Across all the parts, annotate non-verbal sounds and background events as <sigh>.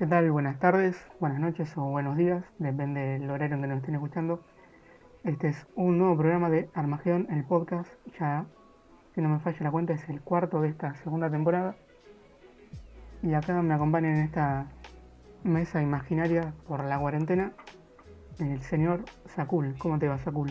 ¿Qué tal? Buenas tardes, buenas noches o buenos días, depende del horario en que nos estén escuchando. Este es un nuevo programa de Armagedón, el podcast. Ya, si no me falla la cuenta, es el cuarto de esta segunda temporada. Y acá me acompaña en esta mesa imaginaria por la cuarentena el señor Sakul. ¿Cómo te va, Sakul?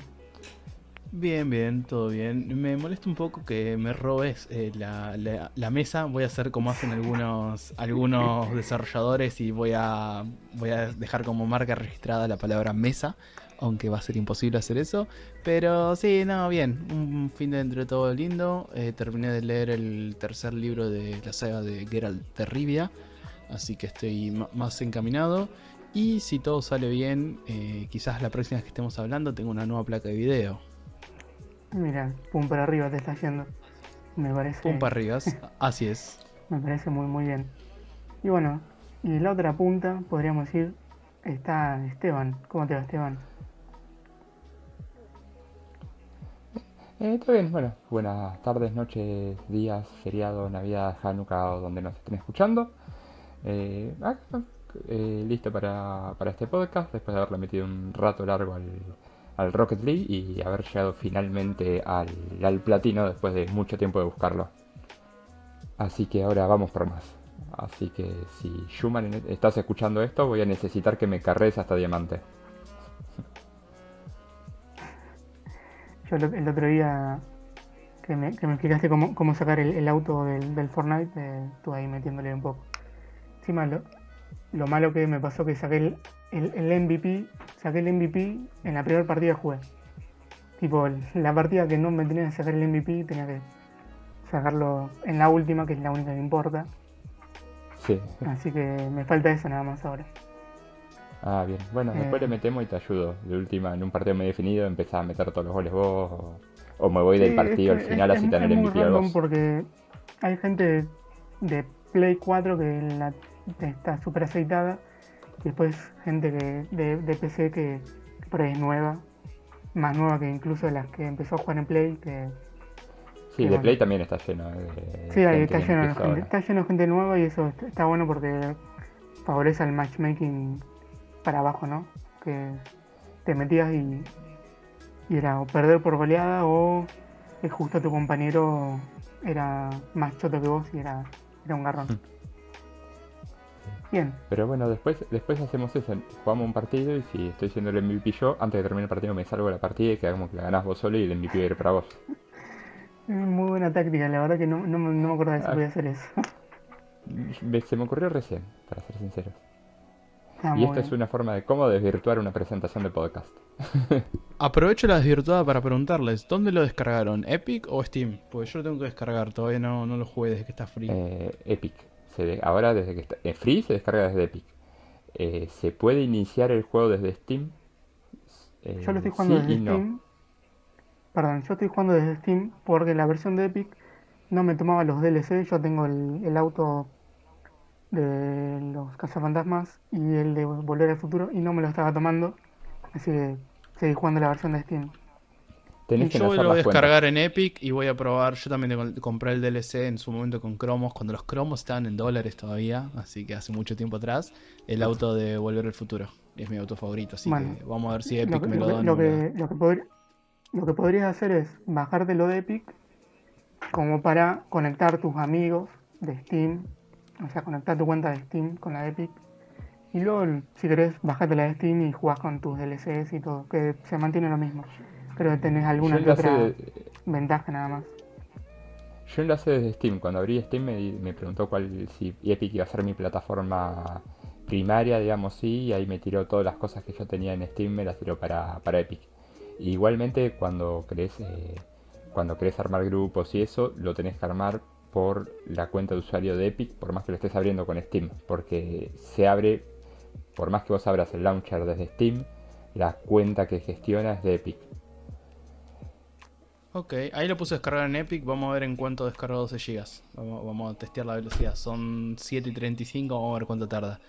Bien, bien, todo bien. Me molesta un poco que me robes eh, la, mesa. Voy a hacer como hacen algunos, algunos desarrolladores y voy a, voy a dejar como marca registrada la palabra mesa, aunque va a ser imposible hacer eso. Pero sí, no, bien. Un fin de dentro de todo lindo. Eh, terminé de leer el tercer libro de la saga de Geralt de Rivia, así que estoy más encaminado. Y si todo sale bien, eh, quizás la próxima vez que estemos hablando tengo una nueva placa de video. Mira, pum para arriba te está yendo. Me parece. Pum para arriba, así es. <laughs> Me parece muy, muy bien. Y bueno, y la otra punta, podríamos decir, está Esteban. ¿Cómo te va, Esteban? Eh, todo bien, bueno, buenas tardes, noches, días, feriado, Navidad, Hanukkah o donde nos estén escuchando. Eh, eh, listo para, para este podcast, después de haberle metido un rato largo al, al Rocket League y haber llegado finalmente al, platino después de mucho tiempo de buscarlo. Así que ahora vamos por más. Así que si Schumann estás escuchando esto, voy a necesitar que me carres hasta diamante. Yo el otro día que me, explicaste cómo, sacar el, auto del, Fortnite, eh, estuve ahí metiéndole un poco. Encima lo, lo malo que me pasó que saqué el, el, MVP, saqué el MVP en la primera partida que jugué. Tipo, la partida que no me tenía que sacar el MVP tenía que sacarlo en la última, que es la única que importa. Sí. Así que me falta eso nada más ahora. Ah, bien. Bueno, después le eh. metemos y te ayudo. De última, en un partido muy definido, empezás a meter todos los goles vos. O, me voy del partido al final así tener el MVP vos. porque hay gente de Play 4 que la, está súper aceitada después gente que, de, PC que, por ahí es nueva, más nueva que incluso las que empezó a jugar en Play. Que, sí, de Play también está lleno. De sí, ahí está lleno, de gente, está lleno de gente nueva y eso está bueno porque favorece el matchmaking para abajo, ¿no? Que te metías y, y era o perder por goleada o que justo tu compañero era más choto que vos y era, era un garrón. Bien. Pero bueno, después, después hacemos eso, jugamos un partido y si estoy siendo el MVP yo, antes de terminar el partido me salgo de la partida y quedamos que la ganás vos solo y el MVP va a ir para vos. <laughs> Muy buena táctica, la verdad que no, no, no me acordaba de si ah. podía hacer eso. <laughs> Se me ocurrió recién, para ser sincero. Ah, y esta es una forma de cómo desvirtuar una presentación de podcast. <laughs> Aprovecho la desvirtuada para preguntarles, ¿dónde lo descargaron? ¿Epic o Steam? Pues yo lo tengo que descargar, todavía no, no lo jugué desde que está free. Eh, Epic ahora desde que está en Free se descarga desde Epic. Eh, se puede iniciar el juego desde Steam. Eh, yo lo estoy jugando desde Steam. Perdón, yo estoy jugando desde Steam porque la versión de Epic no me tomaba los DLC. Yo tengo el, auto de los cazafantasmas y el de Volver al Futuro y no me lo estaba tomando. Así que seguí jugando la versión de Steam yo lo voy a descargar en Epic y voy a probar. Yo también compré el DLC en su momento con cromos, cuando los cromos estaban en dólares todavía, así que hace mucho tiempo atrás. El auto de Volver al Futuro es mi auto favorito, así que vamos a ver si Epic me lo da. Lo, que, lo, que podrías hacer es bajártelo de Epic como para conectar tus amigos de Steam, o sea, conectar tu cuenta de Steam con la de Epic. Y luego, si querés, bajártela de Steam y jugás con tus DLCs y todo, que se mantiene lo mismo. Pero tenés alguna otra ventaja nada más. Yo enlace desde Steam. Cuando abrí Steam me, preguntó cuál si Epic iba a ser mi plataforma primaria, digamos, sí, y ahí me tiró todas las cosas que yo tenía en Steam, me las tiró para, Epic. igualmente cuando crees eh, cuando querés armar grupos y eso, lo tenés que armar por la cuenta de usuario de Epic, por más que lo estés abriendo con Steam, porque se abre, por más que vos abras el launcher desde Steam, la cuenta que gestiona es de Epic. Ok, ahí lo puse a descargar en Epic. Vamos a ver en cuánto descarga 12 GB. Vamos, a testear la velocidad. Son 7 y 35. Vamos a ver cuánto tarda.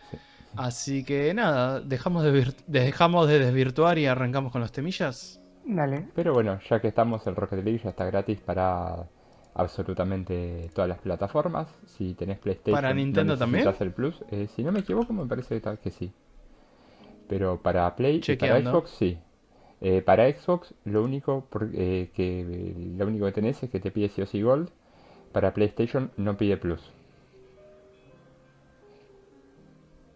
Así que nada, dejamos de, dejamos de desvirtuar y arrancamos con los temillas. Dale. Pero bueno, ya que estamos, el Rocket League ya está gratis para absolutamente todas las plataformas. Si tenés PlayStation, ¿Para no Nintendo también? necesitas el Plus. Eh, si no me equivoco, me parece que sí. Pero para Play y para. Xbox sí. Eh, para Xbox lo único por- eh, que lo único que tenés es que te pide sí o sí Gold. Para PlayStation no pide Plus.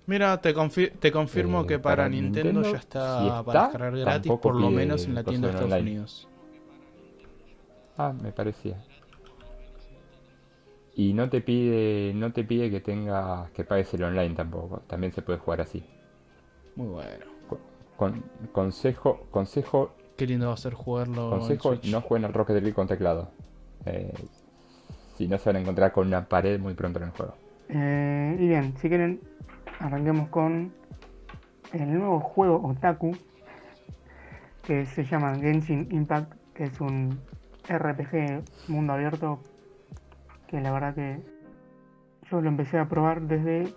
Mira, te, confi- te confirmo Eh, que para, para Nintendo, Nintendo, ya está, si para descargar gratis, por lo menos en la tienda de Estados online. Unidos. Ah, me parecía. Y no te pide, no te pide que tengas, que pagues el online tampoco. También se puede jugar así. Muy bueno. Co- Con, consejo, consejo, Qué lindo va a ser jugarlo consejo, no jueguen al Rocket League con teclado. Eh, si no se van a encontrar con una pared muy pronto en el juego. Eh, y bien, si quieren, arranquemos con el nuevo juego Otaku que se llama Genshin Impact, que es un RPG mundo abierto que la verdad que yo lo empecé a probar desde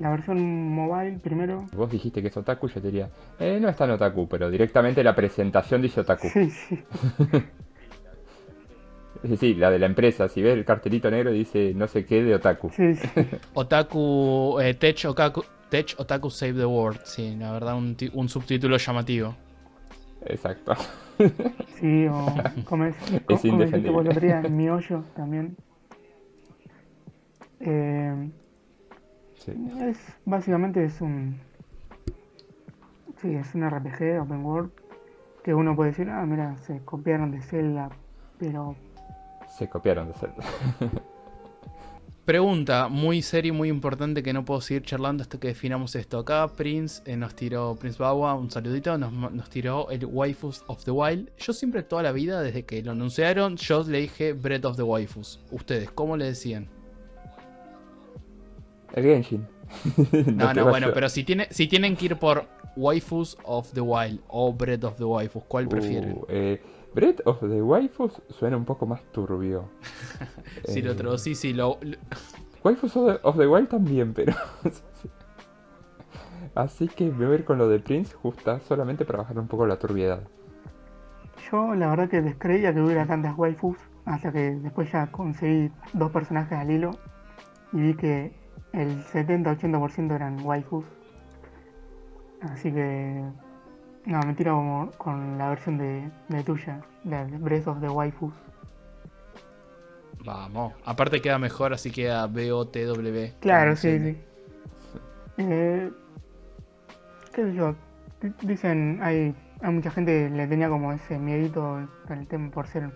la versión mobile primero. Vos dijiste que es otaku, yo te diría, eh, no es tan otaku, pero directamente la presentación dice otaku. Sí, sí. <laughs> Sí, sí, la de la empresa, si ves el cartelito negro dice no sé qué de otaku. Sí, sí. <laughs> Otaku, eh, Tech, Okaku- Tech Otaku Save the World. Sí, la verdad, un, un subtítulo llamativo. Exacto. <laughs> Sí, o como es, Es como dijiste indefendible. día, mi hoyo también. Eh, Sí. es básicamente es un sí, es un RPG open world que uno puede decir, ah, mira, se copiaron de Zelda, pero Se copiaron de Zelda. <laughs> Pregunta muy seria y muy importante que no puedo seguir charlando hasta que definamos esto. Acá Prince eh, nos tiró, Prince Bawa, un saludito, nos, nos tiró el Waifus of the Wild. Yo siempre toda la vida, desde que lo anunciaron, yo le dije Breath of the Waifus. Ustedes, ¿cómo le decían? El Genshin. <laughs> No, no, bueno, pero si, tiene, si tienen que ir por Waifus of the Wild o Breath of the Waifus, ¿cuál prefieren? Uh, eh, Breath of the Waifus suena un poco más turbio. <laughs> si lo Eh, traducí, sí, lo, lo- <laughs> Waifus of the, of the Wild también, pero. Así que me voy a ir con lo de Prince justa solamente para bajar un poco la turbiedad. yo la verdad que descreía que hubiera tantas waifus hasta que después ya conseguí dos personajes al hilo y vi que el 70-80% eran waifus. Así que no, me tiro como con la versión de, de tuya, la de Breath of the Waifus. Vamos. Aparte queda mejor, así queda BOTW. Claro, sí, sí. Eh, ¿Qué sé yo? Dicen, hay, hay mucha gente que le tenía como ese miedito con el tema por ser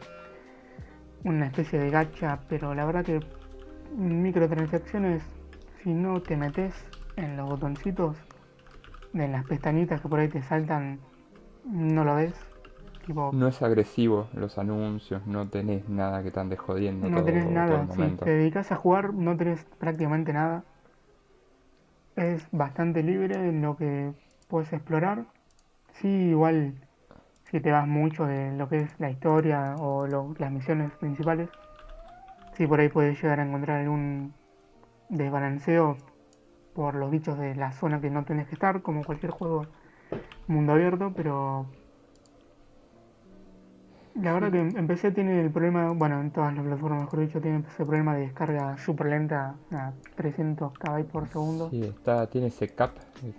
una especie de gacha, pero la verdad que microtransacciones, si no te metes en los botoncitos, en las pestañitas que por ahí te saltan, no lo ves. Tipo, No es agresivo los anuncios, no tenés nada que te ande jodiendo No todo, tenés todo nada, el si te dedicas a jugar no tenés prácticamente nada. Es bastante libre en lo que puedes explorar. Sí, igual si te vas mucho de lo que es la historia o lo- las misiones principales, sí por ahí puedes llegar a encontrar algún desbalanceo por los bichos de la zona que no tenés que estar, como cualquier juego mundo abierto, pero la verdad que empecé tiene el problema, bueno, en todas las plataformas, mejor dicho, tiene ese problema de descarga súper lenta a 300 KB por segundo. Sí, está, tiene ese cap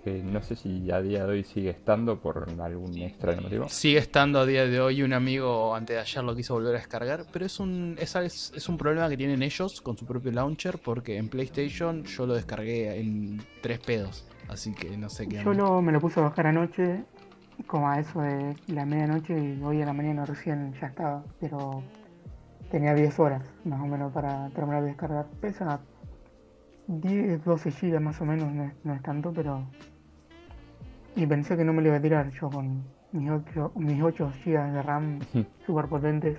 que no sé si a día de hoy sigue estando por algún extraño motivo. Sigue estando a día de hoy. Un amigo antes de ayer lo quiso volver a descargar. Pero es un, es, es- es un problema que tienen ellos con su propio launcher. Porque en PlayStation yo lo descargué en tres pedos. Así que no sé qué. Yo lo, me lo puse a bajar anoche, como a eso de la medianoche, y hoy a la mañana recién ya estaba, pero tenía 10 horas más o menos para terminar de descargar. Pesa 10, 12 GB más o menos, no es, no es tanto, pero... Y pensé que no me lo iba a tirar yo con mis 8, mis 8 GB de RAM super potentes.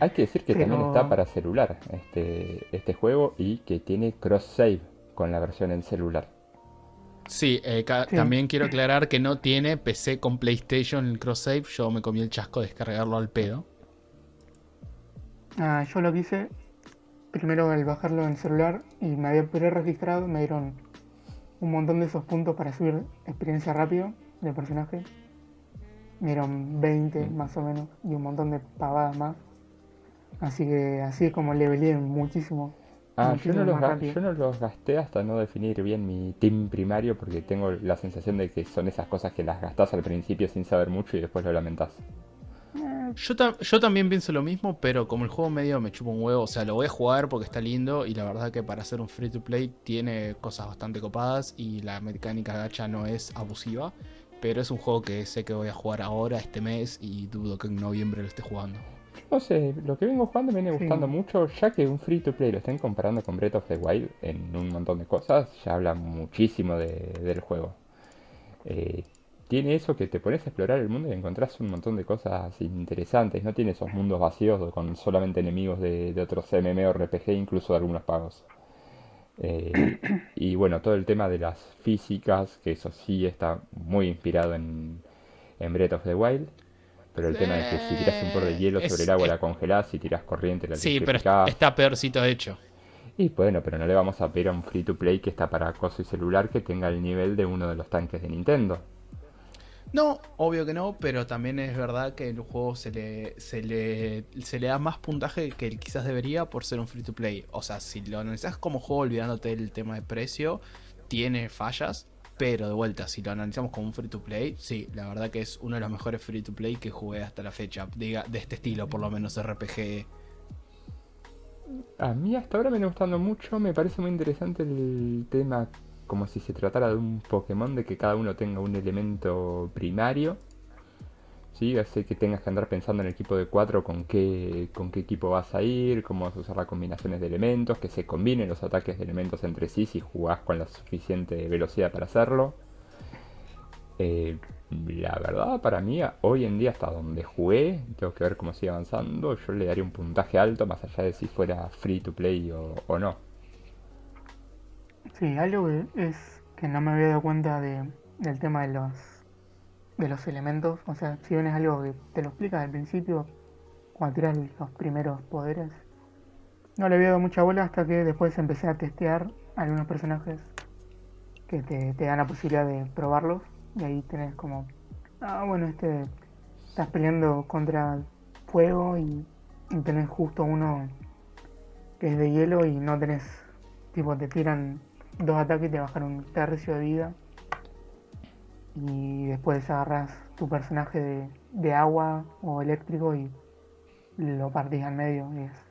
Hay que decir que también está para celular este, este juego y que tiene cross save con la versión en celular. Sí, eh, Sí. también quiero aclarar que no tiene PC con PlayStation el cross save. Yo me comí el chasco de descargarlo al pedo. Ah, yo lo que hice, primero al bajarlo en el celular y me había pre-registrado, me dieron un montón de esos puntos para subir experiencia rápido del personaje. Me dieron 20 más o menos y un montón de pavadas más. Así que así es como leveleé muchísimo. Ah, yo no, los ga- yo no los gasté hasta no definir bien mi team primario porque tengo la sensación de que son esas cosas que las gastás al principio sin saber mucho y después lo lamentás. Eh, Yo, yo también pienso lo mismo, pero como el juego medio me chupa un huevo, o sea, lo voy a jugar porque está lindo y la verdad que para hacer un free to play tiene cosas bastante copadas y la mecánica gacha no es abusiva, pero es un juego que sé que voy a jugar ahora, este mes, y dudo que en noviembre lo esté jugando. No sé, lo que vengo jugando me viene Sí. gustando mucho, ya que un free to play lo estén comparando con Breath of the Wild en un montón de cosas, ya habla muchísimo de- del juego. Eh, tiene eso que te pones a explorar el mundo y encontrás un montón de cosas interesantes, no tiene esos mundos vacíos con solamente enemigos de, de otros MMORPG, incluso de algunos pagos. Eh, <coughs> y bueno, todo el tema de las físicas, que eso sí está muy inspirado en, en Breath of the Wild. Pero el tema es que si tiras un por de hielo Es- sobre el agua es- la congelás, si tiras corriente la Sí, pero está peorcito hecho. Y bueno, pero no le vamos a pedir a un free to play que está para acoso y celular que tenga el nivel de uno de los tanques de Nintendo. No, obvio que no, pero también es verdad que el juego se le, se le, se le da más puntaje que quizás debería por ser un free to play. O sea, si lo analizas como juego olvidándote del tema de precio, tiene fallas, pero de vuelta, si lo analizamos como un free to play, sí, la verdad que es uno de los mejores free to play que jugué hasta la fecha, diga, de este estilo, por lo menos RPG. A mí hasta ahora me viene gustando mucho, me parece muy interesante el tema como si se tratara de un Pokémon, de que cada uno tenga un elemento primario. Sí, hace que tengas que andar pensando en el equipo de 4 con qué, con qué equipo vas a ir, cómo vas a usar las combinaciones de elementos, que se combinen los ataques de elementos entre sí si jugás con la suficiente velocidad para hacerlo. Eh, la verdad, para mí, hoy en día, hasta donde jugué, tengo que ver cómo sigue avanzando. Yo le daría un puntaje alto, más allá de si fuera free to play o, no. Sí, algo es que no me había dado cuenta de, del tema de los de los elementos. O sea, si bien es algo que te lo explica al principio, cuando tiras los primeros poderes. No le había dado mucha bola hasta que después empecé a testear algunos personajes que te, te dan la posibilidad de probarlos. Y ahí tenés como, ah, bueno, este estás peleando contra fuego y, y tenés justo uno que es de hielo y no tenés, tipo, te tiran dos ataques y te bajan un tercio de vida. Y después agarras tu personaje de, de agua o eléctrico y lo partís al medio. Y, es-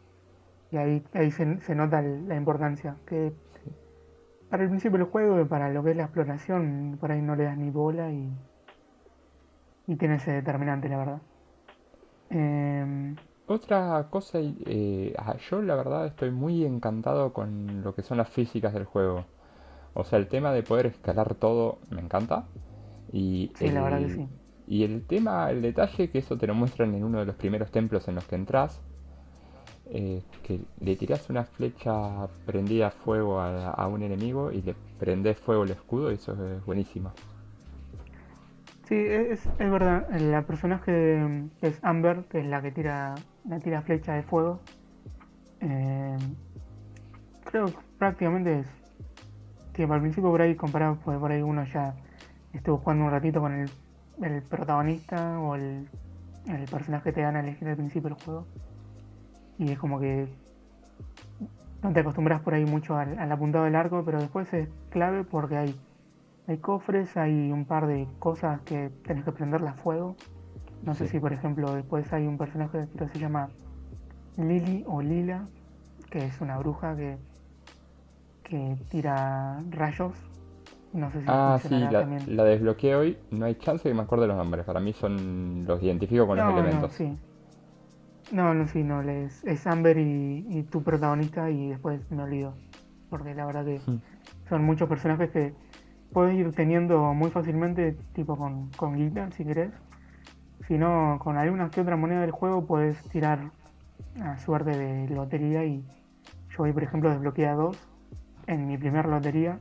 y ahí, ahí se, se nota la importancia. Que para el principio del juego y para lo que es la exploración, por ahí no le das ni bola y, y tiene ese determinante, la verdad. Em, Otra cosa, eh, ah, yo la verdad estoy muy encantado con lo que son las físicas del juego. O sea, el tema de poder escalar todo me encanta. Y Sí, la verdad que el- sí. Y el tema, el detalle, que eso te lo muestran en uno de los primeros templos en los que entras, eh, que le tirás una flecha prendida a fuego a, a un enemigo y le prendés fuego el escudo y eso es buenísimo. Sí, es, es verdad. La personaje es Amber, que es la que tira la tira flecha de fuego. Eh, creo que prácticamente es. Tipo, al principio por ahí comparado, pues por ahí uno ya estuvo jugando un ratito con el, el protagonista o el, el personaje que te dan a elegir al principio del juego. Y es como que no te acostumbras por ahí mucho al, al apuntado del arco, pero después es clave porque hay hay cofres, hay un par de cosas que tenés que prenderla a fuego. No sé si, por ejemplo, después hay un personaje que creo que se llama Lily o Lila, que es una bruja que, que tira rayos. No sé si Ah, sí, la, desbloqueé hoy. No hay chance que me acuerde los nombres. Para mí son los identifico con los elementos. no, sí. No, no, sí, no, les- es Amber y, y tu protagonista y después me olvido. Porque la verdad que Hmm. son muchos personajes que puedes ir teniendo muy fácilmente, tipo con, con guita, si querés. Si no, con alguna que otra moneda del juego puedes tirar a suerte de lotería y yo hoy, por ejemplo, desbloqueé a dos en mi primer lotería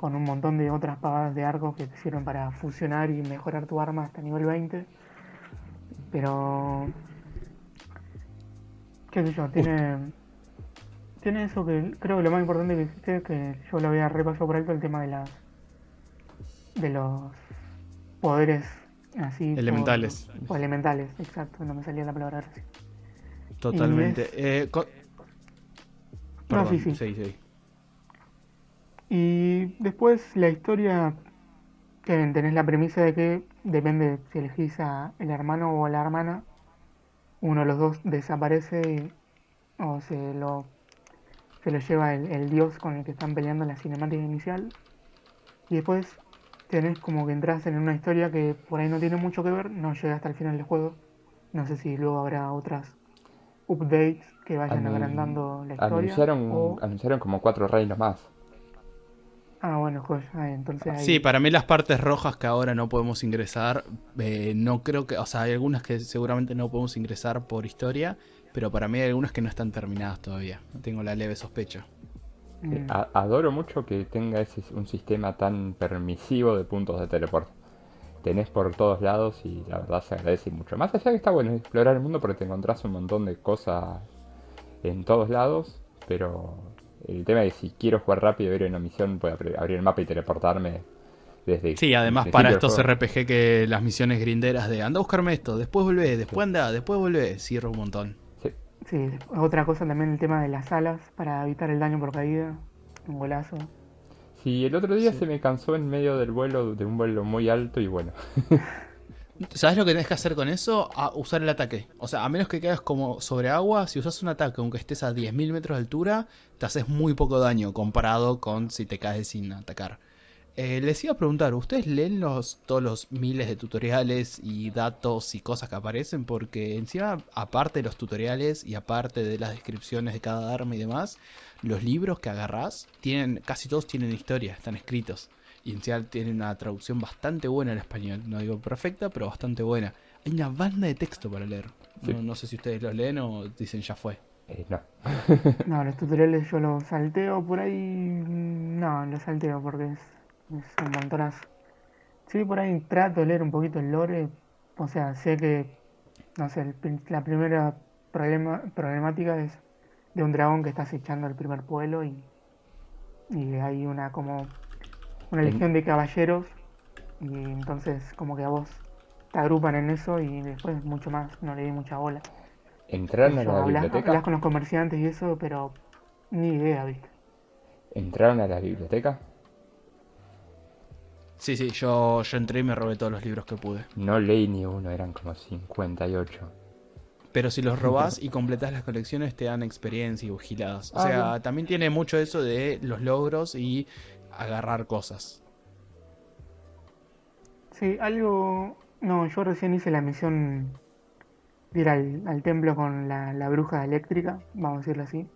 con un montón de otras pagadas de arco que te sirven para fusionar y mejorar tu arma hasta nivel 20. Pero... qué sé yo, tiene... Tiene eso que creo que lo más importante que existe, que yo lo había repasado por alto, el tema de las de los poderes así Elementales. o elementales, exacto, no me salía la palabra recién. Totalmente. es- Eh, co- No, Perdón, sí, sí. sí, sí. Y después la historia, que tenés la premisa de que depende si elegís a el hermano o a la hermana, uno de los dos desaparece y- o se lo, se lo lleva el, el dios con el que están peleando en la cinemática inicial. Y después tenés como que entras en una historia que por ahí no tiene mucho que ver, no llega hasta el final del juego. No sé si luego habrá otras updates que vayan agrandando la historia. Anunciaron, o- anunciaron como cuatro reinos más. Ah, bueno. Ah, entonces ahí- Sí, para mí las partes rojas que ahora no podemos ingresar, eh, no creo que, o sea, hay algunas que seguramente no podemos ingresar por historia, pero para mí hay algunas que no están terminadas todavía. Tengo la leve sospecha. Eh, Mm. a- adoro mucho que tenga ese, un sistema tan permisivo de puntos de teleport. Tenés por todos lados y la verdad se agradece mucho. Más allá que está bueno explorar el mundo porque te encontrás un montón de cosas en todos lados, pero el tema es que si quiero jugar rápido, ir a una misión, puedo abrir el mapa y teleportarme desde Sí, además para estos. RPG que las misiones grinderas de anda a buscarme esto, después volvé, después anda, después volvé, sirve un montón. Sí. Sí, otra cosa también el tema de las alas para evitar el daño por caída. Un golazo. Sí, el otro día Sí. se me cansó en medio del vuelo, de un vuelo muy alto y bueno. <laughs> ¿Sabes lo que tenés que hacer con eso? A usar el ataque. O sea, a menos que quedes como sobre agua, si usas un ataque aunque estés a 10.000 metros de altura, te haces muy poco daño comparado con si te caes sin atacar. Eh, les iba a preguntar, ¿ustedes leen los, todos los miles de tutoriales y datos y cosas que aparecen? Porque encima, aparte de los tutoriales y aparte de las descripciones de cada arma y demás, los libros que agarrás, tienen, casi todos tienen historia, están escritos. Y encima tienen una traducción bastante buena al español. No digo perfecta, pero bastante buena. Hay una banda de texto para leer. Sí. No, no sé si ustedes los leen o dicen ya fue. Eh, no. <laughs> No, los tutoriales yo los salteo por ahí. No, los salteo porque es, es un montonazo. Sí, por ahí trato de leer un poquito el lore. O sea, sé que, no sé, el la primera problema, problemática es de un dragón que está acechando el primer pueblo y, y hay una como una legión de caballeros y entonces como que a vos te agrupan en eso y después mucho más, no le di mucha bola. ¿Entraron a la biblioteca? hablas con los comerciantes y eso, pero ni idea, ¿viste? ¿Entraron a la biblioteca? Sí, sí, yo, yo entré y me robé todos los libros que pude. No leí ni uno, eran como 58. Pero si los robás <laughs> y completás las colecciones te dan experiencia y vigiladas. O Ah, sea, también tiene mucho eso de los logros y agarrar cosas. Sí, algo... No, yo recién hice la misión de ir al, al templo con la, la bruja eléctrica, vamos a decirlo así.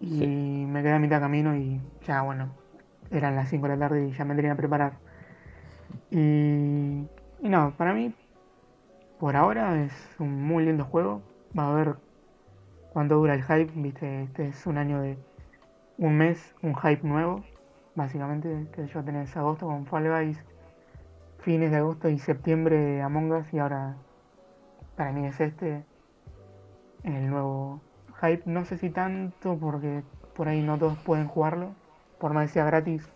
Y Sí. me quedé a mitad camino y ya, bueno, eran las 5 de la tarde y ya me tenía que preparar. Y, y no, para mí, por ahora es un muy lindo juego. Va a ver cuánto dura el hype, viste, este es un año de un mes, un hype nuevo, básicamente, que yo tenés agosto con Fall Guys, fines de agosto y septiembre Among Us y ahora para mí es este el nuevo hype, no sé si tanto porque por ahí no todos pueden jugarlo, por más que sea gratis,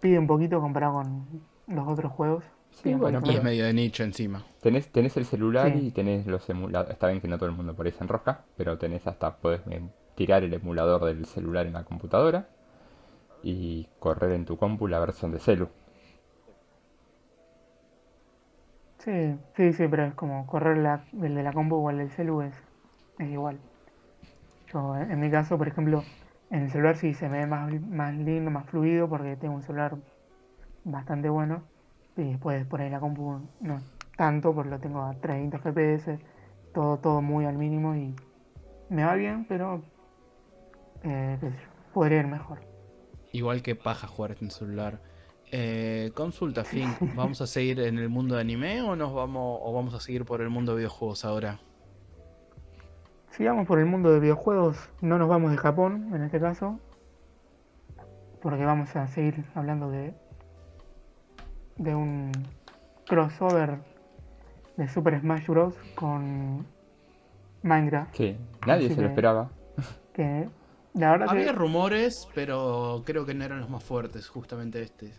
pide un poquito comparado con los otros juegos. Sí, bueno, es medio de nicho encima. Tenés, tenés el celular Sí. y tenés los emuladores. Está bien que no todo el mundo por ahí se enrosca, pero tenés hasta, podés em, tirar el emulador del celular en la computadora y correr en tu compu la versión de celu. Sí, sí, sí, pero es como correr la, el de la compu o el del celu es, es igual. Yo, en mi caso, por ejemplo, en el celular sí se ve más, más lindo, más fluido, porque tengo un celular bastante bueno. Y después por ahí la compu no tanto, porque lo tengo a 30 FPS, todo, todo muy al mínimo y me va bien, pero eh, podría ir mejor. Igual que paja jugar en celular. Eh, consulta, Fink, <laughs> ¿vamos a seguir en el mundo de anime o nos vamos o vamos a seguir por el mundo de videojuegos ahora? Sigamos por el mundo de videojuegos, no nos vamos de Japón en este caso, porque vamos a seguir hablando de, de un crossover de Super Smash Bros. con Minecraft, Sí, nadie Así se lo esperaba. que la verdad Había que rumores, pero creo que no eran los más fuertes, justamente este.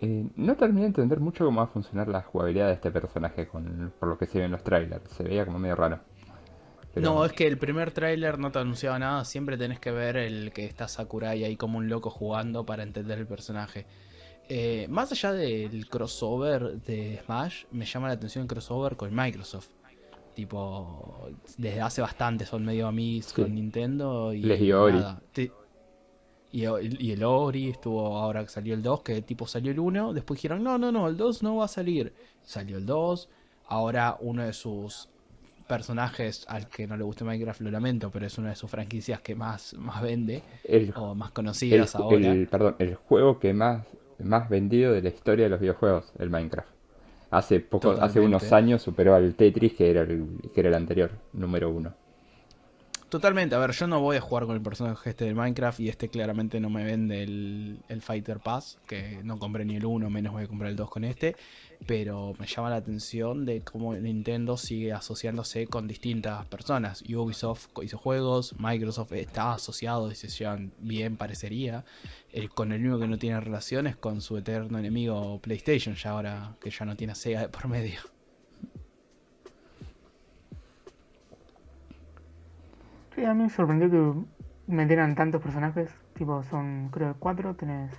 Eh, no terminé de entender mucho cómo va a funcionar la jugabilidad de este personaje con, por lo que se ve en los trailers. Se veía como medio raro. pero- No, es que el primer tráiler no te anunciaba nada, siempre tenés que ver el que está Sakurai ahí como un loco jugando para entender el personaje. Eh, más allá del crossover de Smash, me llama la atención el crossover con Microsoft. Tipo, desde hace bastante son medio amigos Sí. con Nintendo y Les dio Ori. Te- y, y el Ori estuvo ahora que salió el 2, que tipo salió el 1, después dijeron, no, no, no, el 2 no va a salir. Salió el 2, ahora uno de sus personajes al que no le guste Minecraft, lo lamento, pero es una de sus franquicias que más, más vende el, o más el, conocidas ahora. el- perdón, el juego que más, más vendido de la historia de los videojuegos, el Minecraft. Hace poco, hace unos años superó al Tetris, que era el, que era el anterior, número uno. Totalmente, a ver, yo no voy a jugar con el personaje este de Minecraft y este claramente no me vende el, el Fighter Pass, que no compré ni el 1, menos voy a comprar el 2 con este, pero me llama la atención de cómo Nintendo sigue asociándose con distintas personas. Ubisoft hizo juegos, Microsoft está asociado y se llevan bien, parecería. El- con el único que no tiene relaciones con su eterno enemigo PlayStation, ya ahora que ya no tiene Sega de por medio. Sí, a mí me sorprendió que metieran tantos personajes. Tipo, son creo que cuatro. Tenés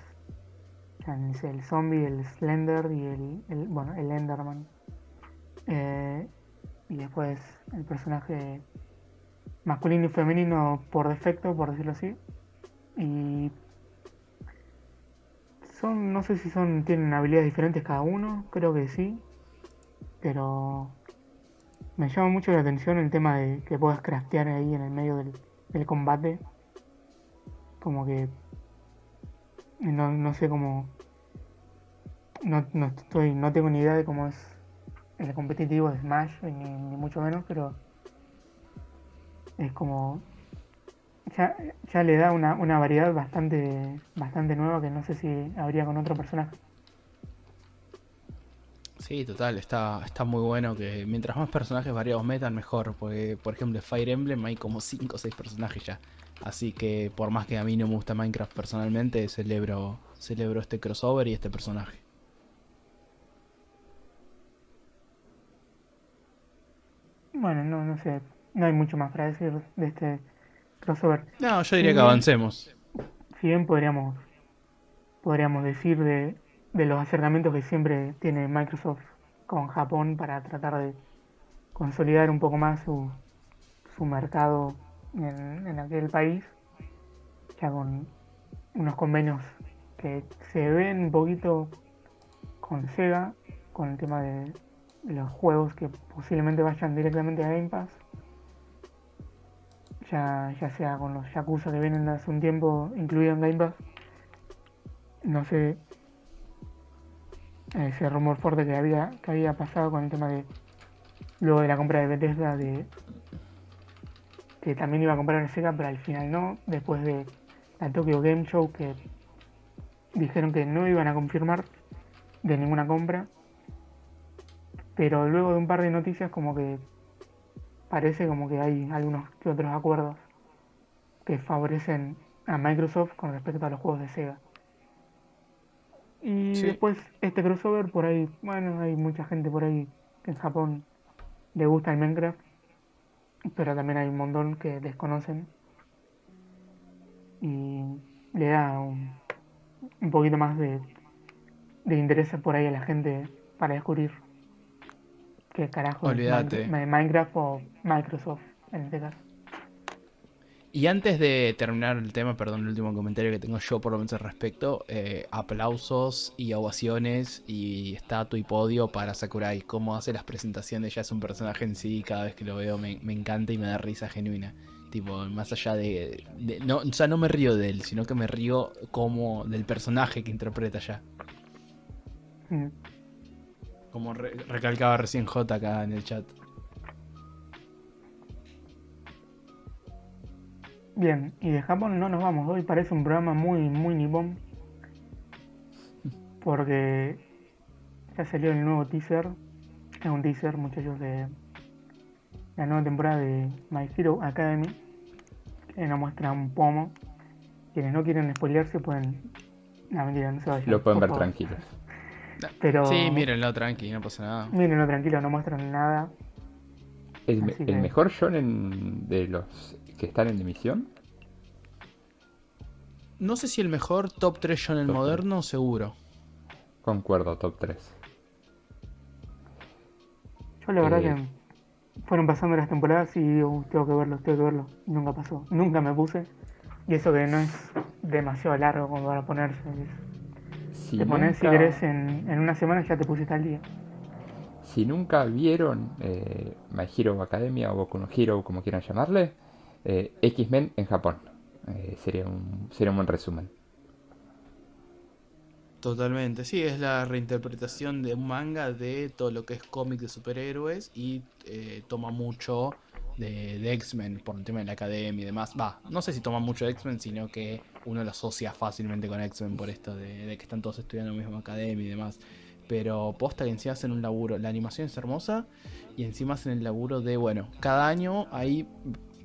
el zombie, el Slender y el, el- bueno, el Enderman. Eh, y después el personaje masculino y femenino por defecto, por decirlo así. Y son, no sé si son, tienen habilidades diferentes cada uno, creo que sí. Pero me llama mucho la atención el tema de que puedas craftear ahí en el medio del, combate. Como que no, no sé cómo. No, no estoy, no tengo ni idea de cómo es el competitivo de Smash, ni, ni mucho menos, pero es como ya, ya le da una, una variedad bastante, bastante nueva que no sé si habría con otro personaje. Sí, total, está, está muy bueno que mientras más personajes variados metan, mejor. Porque, por ejemplo, en Fire Emblem hay como 5 o 6 personajes ya. Así que por más que a mí no me gusta Minecraft personalmente, celebro, celebro este crossover y este personaje. Bueno, no, no sé, no hay mucho más para decir de este crossover. No, yo diría que avancemos. Si bien podríamos, podríamos decir de, de los acercamientos que siempre tiene Microsoft con Japón para tratar de consolidar un poco más su, su mercado en, en aquel país, ya con unos convenios que se ven un poquito con Sega, con el tema de los juegos que posiblemente vayan directamente a Game Pass ya, ya sea con los Yakuza que vienen hace un tiempo incluidos en Game Pass. No sé ese rumor fuerte que había, que había pasado con el tema de luego de la compra de Bethesda de que también iba a comprar Sega pero al final no, después de la Tokyo Game Show que dijeron que no iban a confirmar de ninguna compra pero luego de un par de noticias como que parece como que hay algunos que otros acuerdos que favorecen a Microsoft con respecto a los juegos de Sega. Y Sí. después este crossover por ahí, bueno, hay mucha gente por ahí que en Japón le gusta el Minecraft, pero también hay un montón que desconocen y le da un, un poquito más de, de interés por ahí a la gente para descubrir qué carajo es Olvídate. Minecraft- Minecraft o Microsoft en este caso. Y antes de terminar el tema, perdón, el último comentario que tengo yo por lo menos al respecto, eh, aplausos y ovaciones y estatua y podio para Sakurai. Cómo hace las presentaciones, ya es un personaje en sí, cada vez que lo veo me, me encanta y me da risa genuina. Tipo, más allá de, de- no, o sea, no me río de él, sino que me río como del personaje que interpreta ya. Mm. Como re- recalcaba recién J acá en el chat. Bien, y de Japón no nos vamos. Hoy parece un programa muy, muy nipón. Porque ya salió el nuevo teaser. Es un teaser, muchachos, de la nueva temporada de My Hero Academy. Que nos muestra un pomo. Quienes no quieren spoilearse pueden. No, mentira, no se vayan. Lo pueden ver favor. tranquilos. Pero... Sí, mírenlo tranqui, no pasa nada. Mírenlo tranquilo, no muestran nada. ¿El, el mejor shonen de los que están en emisión? No sé si el mejor top 3 shonen Top moderno, seguro. Concuerdo, top 3. Yo la verdad Eh. que fueron pasando las temporadas y digo, "Uh, tengo que verlo, tengo que verlo. Nunca pasó, nunca me puse. Y eso que no es demasiado largo como para ponerse. Si te pones si querés en, en una semana ya te pusiste al día. Si nunca vieron eh, My Hero Academia o Boku no Hero, como quieran llamarle, eh, X-Men en Japón. Eh, sería, un, sería un buen resumen. Totalmente, sí, es la reinterpretación de un manga de todo lo que es cómic de superhéroes y eh, toma mucho de, X-Men por el tema de la academia y demás. Va, no sé si toma mucho de X-Men, sino que uno lo asocia fácilmente con X-Men por esto de, de que están todos estudiando la misma academia y demás. Pero posta que encima hacen un laburo, la animación es hermosa y encima hacen el laburo de, bueno, cada año hay,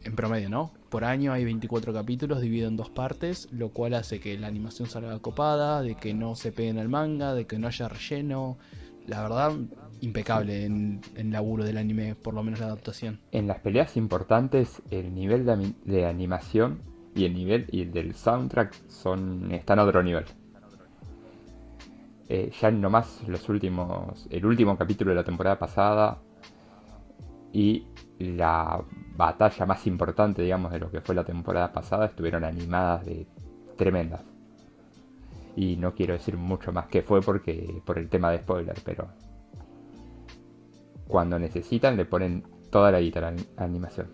en promedio, ¿no? Por año hay 24 capítulos dividido en dos partes, lo cual hace que la animación salga copada, de que no se peguen al manga, de que no haya relleno. La verdad, impecable en el laburo del anime, por lo menos la adaptación. En las peleas importantes, el nivel de, animación y el nivel y el del soundtrack son están a otro nivel. Eh, ya nomás los últimos, el último capítulo de la temporada pasada y la batalla más importante, digamos, de lo que fue la temporada pasada, estuvieron animadas de tremendas. Y no quiero decir mucho más que fue porque por el tema de spoiler, pero cuando necesitan le ponen toda la guitarra a animación.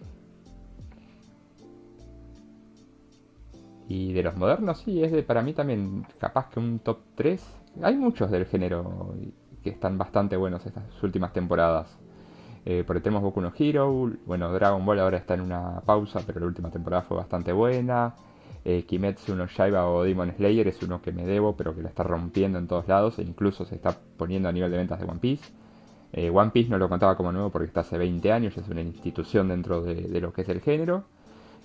Y de los modernos, sí, es de para mí también capaz que un top 3. Hay muchos del género que están bastante buenos estas últimas temporadas. Eh, por tenemos Boku no Hero, bueno, Dragon Ball ahora está en una pausa, pero la última temporada fue bastante buena. Eh, Kimetsu no Yaiba o Demon Slayer es uno que me debo, pero que la está rompiendo en todos lados e incluso se está poniendo a nivel de ventas de One Piece. Eh, One Piece no lo contaba como nuevo porque está hace 20 años, es una institución dentro de, de lo que es el género.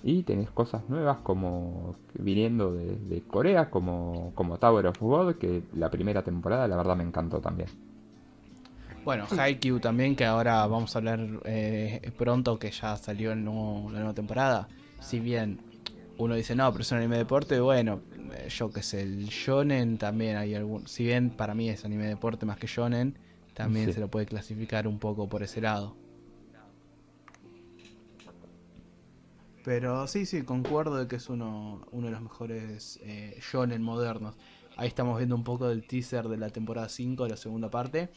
Y tenés cosas nuevas como viniendo de, de Corea, como, como Tower of God, que la primera temporada la verdad me encantó también. Bueno, Haikyuu también, que ahora vamos a hablar eh, pronto, que ya salió el nuevo- la nueva temporada. Si bien uno dice, no, pero es un anime de deporte, bueno, eh, yo que sé, el shonen también hay algún... Si bien para mí es anime de deporte más que shonen, también Sí. se lo puede clasificar un poco por ese lado. Pero sí, sí, concuerdo de que es uno, uno de los mejores eh, shonen modernos. Ahí estamos viendo un poco del teaser de la temporada 5 de la segunda parte.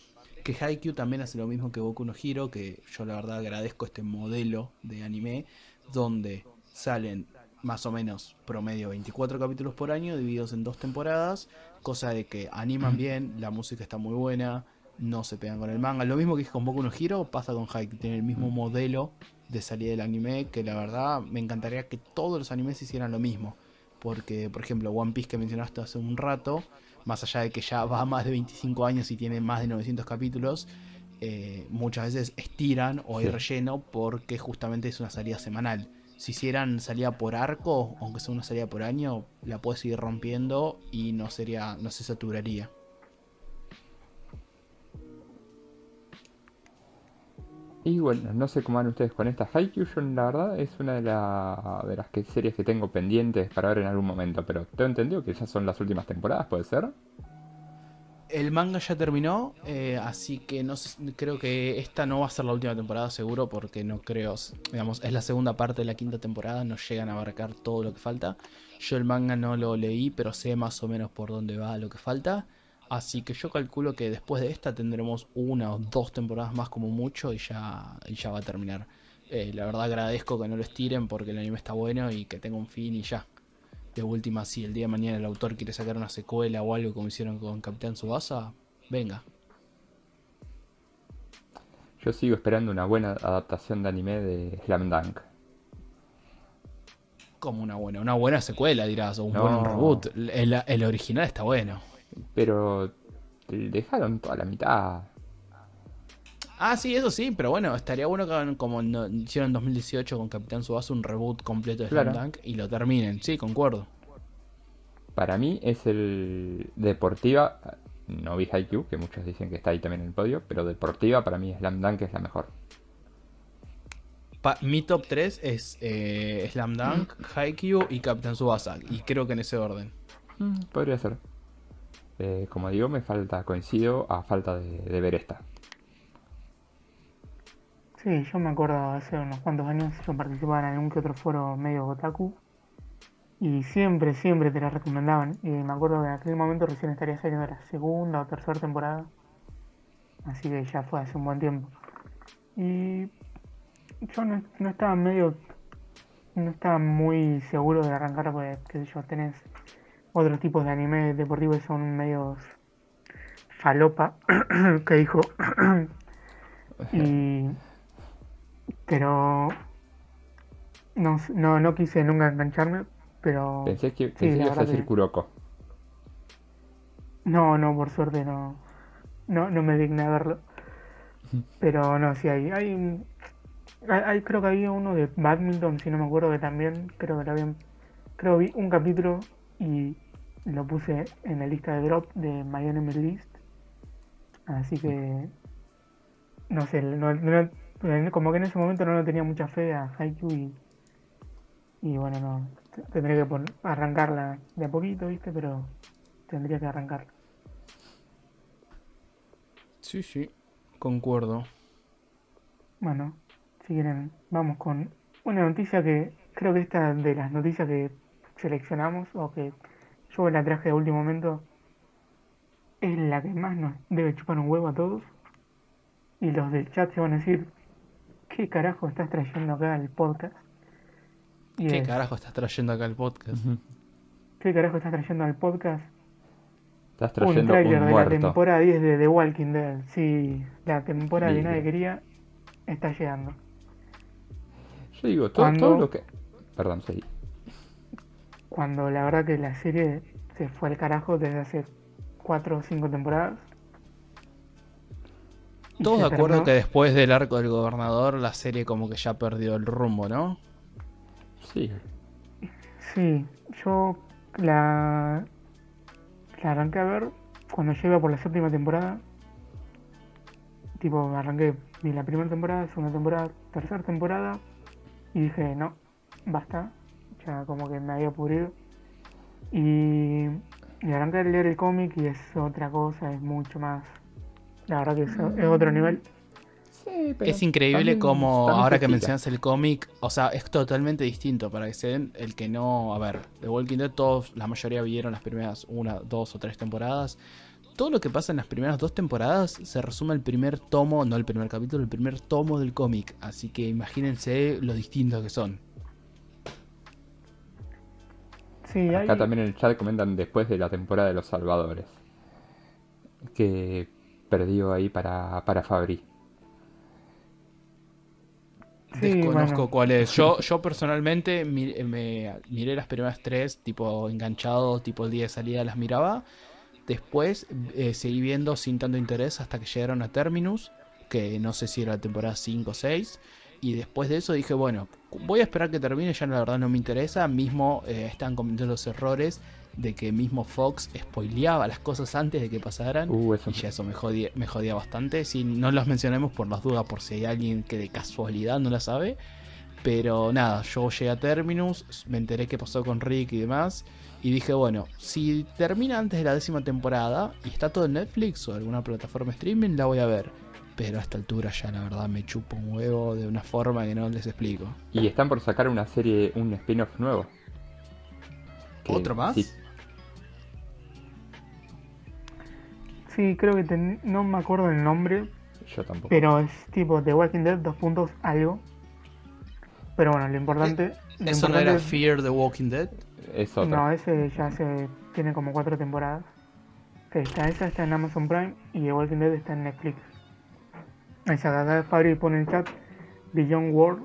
Que Haikyuu también hace lo mismo que Boku no Hero, que yo la verdad agradezco este modelo de anime, donde salen más o menos promedio 24 capítulos por año, divididos en dos temporadas, cosa de que animan bien, la música está muy buena, no se pegan con el manga. Lo mismo que es con Boku no Hero, pasa con Haikyuu, tiene el mismo modelo de salida del anime, que la verdad me encantaría que todos los animes hicieran lo mismo. Porque, por ejemplo, One Piece que mencionaste hace un rato, más allá de que ya va más de 25 años y tiene más de 900 capítulos, eh, muchas veces estiran o hay Sí. relleno porque justamente es una salida semanal. Si hicieran salida por arco, aunque sea una salida por año, la puedes ir rompiendo y no sería, no se saturaría. Y bueno, no sé cómo van ustedes con esta Haikyuu, la verdad es una de, la- de las series que tengo pendientes para ver en algún momento, pero tengo entendido que ya son las últimas temporadas, ¿puede ser? El manga ya terminó, eh, así que no creo que esta no va a ser la última temporada seguro porque no creo, digamos, es la segunda parte de la quinta temporada, no llegan a abarcar todo lo que falta. Yo el manga no lo leí, pero sé más o menos por dónde va lo que falta. Así que yo calculo que después de esta tendremos una o dos temporadas más como mucho y ya, y ya va a terminar. Eh, la verdad agradezco que no lo estiren porque el anime está bueno y que tenga un fin y ya. De última, si el día de mañana el autor quiere sacar una secuela o algo como hicieron con Capitán Subasa, venga. Yo sigo esperando una buena adaptación de anime de Slam Dunk. Como una buena, una buena secuela dirás, o un No. buen reboot. El, el original está bueno. Pero dejaron toda la mitad. Ah, sí, eso sí, pero bueno, estaría bueno que hagan como no- hicieron en 2018 con Capitán Subasa un reboot completo de Slam Claro. Dunk y lo terminen. Sí, concuerdo. Para mí es el Deportiva, no vi Haikyuu, que muchos dicen que está ahí también en el podio, pero Deportiva para mí Slam Dunk es la mejor. pa- mi top 3 es eh, Slam Dunk, Haikyuu y Captain Tsubasa. Y creo que en ese orden. Mm, podría ser. Eh, como digo, me falta, coincido, a falta de, ver esta. Sí, yo me acuerdo hace unos cuantos años yo participaba en algún que otro foro medio otaku y siempre, siempre te la recomendaban. Y me acuerdo que en aquel momento recién estaría saliendo la segunda o tercera temporada. Así que ya fue hace un buen tiempo. Y yo no, no estaba medio. No estaba muy seguro de arrancar porque, qué sé yo, tenés otros tipos de anime deportivos que son medios falopa, <clears throat> que dijo. <clears throat> y. Pero. No, no, no quise nunca engancharme, pero. Pensé que, sí, pensé que la ibas a decir que- Kuroko. No, no, por suerte no. No, no me digné a verlo. <laughs> Pero no, sí hay. Hay, hay- creo que había uno de badminton, si no me acuerdo, que también creo que lo habían. Creo vi un capítulo y lo puse en la lista de drop de My Enemy List. Así que. No sé, no- no- como que en ese momento no tenía mucha fe a Haikyuu y. Y bueno, no. Tendría que arrancarla de a poquito, ¿viste? Pero tendría que arrancarla. Sí, sí, concuerdo. Bueno, si quieren, vamos con una noticia que creo que esta de las noticias que seleccionamos o que yo la traje de último momento es la que más nos debe chupar un huevo a todos. Y los del chat se van a decir, ¿qué carajo estás trayendo acá al podcast? Y ¿Qué es, carajo estás trayendo acá al podcast? ¿qué carajo estás trayendo al podcast? Estás Un trayendo tráiler un de la temporada 10 de The Walking Dead. Sí, la temporada que nadie quería está llegando. Yo digo, todo, Cuando- todo lo que... Perdón, seguí. Cuando la verdad que la serie se fue al carajo desde hace 4 o 5 temporadas. Todos de acuerdo terminó- que después del arco del gobernador la serie como que ya perdió el rumbo, ¿no? Sí. Sí, yo la, la arranqué a ver cuando yo iba por la séptima temporada. Tipo, arranqué, la primera temporada, segunda temporada, tercera temporada. Y dije, no, basta. Ya como que me había pudrido. Y, y arranqué a leer el cómic y es otra cosa, es mucho más. La verdad que es, es otro nivel. Sí, pero Es increíble como ahora que mencionas el cómic, o sea, es totalmente distinto para que se den el que no, a ver, The Walking Dead todos, la mayoría vieron las primeras una, dos o tres temporadas. Todo lo que pasa en las primeras dos temporadas se resume al primer tomo, no el primer capítulo, el primer tomo del cómic. Así que imagínense lo distintos que son. Sí, hay, Acá también en el chat comentan después de la temporada de los Salvadores. Que perdió ahí para, para Fabri. Sí, Desconozco bueno. cuál es. Yo, <laughs> yo personalmente me miré las primeras tres, tipo enganchado, tipo el día de salida las miraba. Después eh, seguí viendo sin tanto interés hasta que llegaron a Terminus, que no sé si era la temporada 5 o 6. Y después de eso dije, bueno, voy a esperar que termine, ya la verdad no me interesa. Mismo eh, están cometiendo los errores de que mismo Fox spoileaba las cosas antes de que pasaran. Uh, Y ya eso me jodía, me jodía bastante. Si no los mencionemos por las dudas, por si hay alguien que de casualidad no la sabe. Pero nada, yo llegué a Terminus, me enteré qué pasó con Rick y demás. Y dije, bueno, si termina antes de la décima temporada y está todo en Netflix o alguna plataforma streaming, la voy a ver. Pero a esta altura ya la verdad me chupo un huevo de una forma que no les explico. Y están por sacar una serie, un spin-off nuevo. Que ¿Otro más? sí, sí, creo que ten- no me acuerdo el nombre, yo tampoco. Pero es tipo The Walking Dead, dos puntos, algo. Pero bueno, lo importante. lo ¿Eso no importante era es- Fear the Walking Dead? Es otro. No, ese ya se tiene como cuatro temporadas. Que está, esa está en Amazon Prime y The Walking Dead está en Netflix. Esa acá Fabri pone en el chat Beyond World.